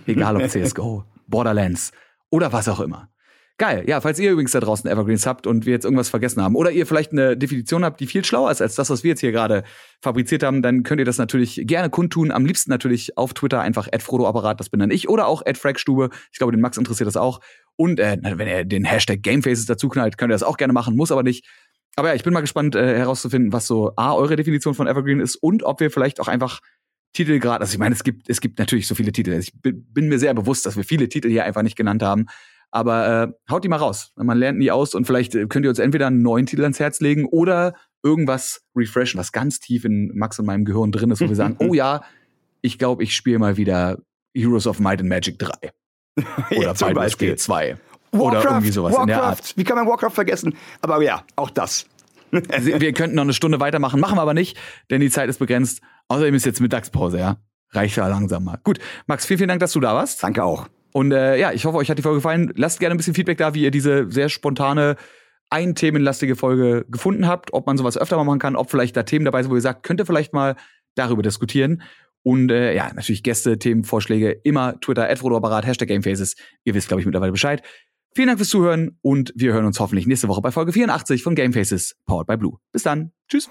Egal ob <laughs> CSGO, Borderlands oder was auch immer. Geil. Ja, falls ihr übrigens da draußen Evergreens habt und wir jetzt irgendwas vergessen haben oder ihr vielleicht eine Definition habt, die viel schlauer ist als das, was wir jetzt hier gerade fabriziert haben, dann könnt ihr das natürlich gerne kundtun. Am liebsten natürlich auf Twitter einfach @frodoapparat, das bin dann ich, oder auch @fragstube. Ich glaube, den Max interessiert das auch. Und äh, wenn ihr den Hashtag Gamefaces dazu knallt, könnt ihr das auch gerne machen, muss aber nicht. Aber ja, ich bin mal gespannt äh, herauszufinden, was so A, eure Definition von Evergreen ist und ob wir vielleicht auch einfach Titel gerade, also ich meine, es gibt, es gibt natürlich so viele Titel. Also ich bin, bin mir sehr bewusst, dass wir viele Titel hier einfach nicht genannt haben. Aber äh, haut die mal raus. Man lernt nie aus und vielleicht äh, könnt ihr uns entweder einen neuen Titel ans Herz legen oder irgendwas refreshen, was ganz tief in Max und meinem Gehirn drin ist, wo wir sagen, <laughs> oh ja, ich glaube, ich spiele mal wieder Heroes of Might and Magic 3. <laughs> Oder zum Baldur's Beispiel. Gate 2. Warcraft, oder irgendwie sowas Warcraft. in der Art. Wie kann man Warcraft vergessen? Aber ja, auch das. Wir könnten noch eine Stunde weitermachen, machen wir aber nicht, denn die Zeit ist begrenzt. Außerdem ist jetzt Mittagspause, ja. Reicht ja langsam mal. Gut, Max, vielen, vielen Dank, dass du da warst. Danke auch. Und äh, ja, ich hoffe, euch hat die Folge gefallen. Lasst gerne ein bisschen Feedback da, wie ihr diese sehr spontane, ein themenlastige Folge gefunden habt, ob man sowas öfter mal machen kann, ob vielleicht da Themen dabei sind, wo ihr sagt, könnt ihr vielleicht mal darüber diskutieren. Und äh, ja, natürlich Gäste, Themenvorschläge, immer Twitter, Apparat, Hashtag Gamefaces. Ihr wisst, glaube ich, mittlerweile Bescheid. Vielen Dank fürs Zuhören und wir hören uns hoffentlich nächste Woche bei Folge 84 von Gamefaces, powered by Blue. Bis dann. Tschüss.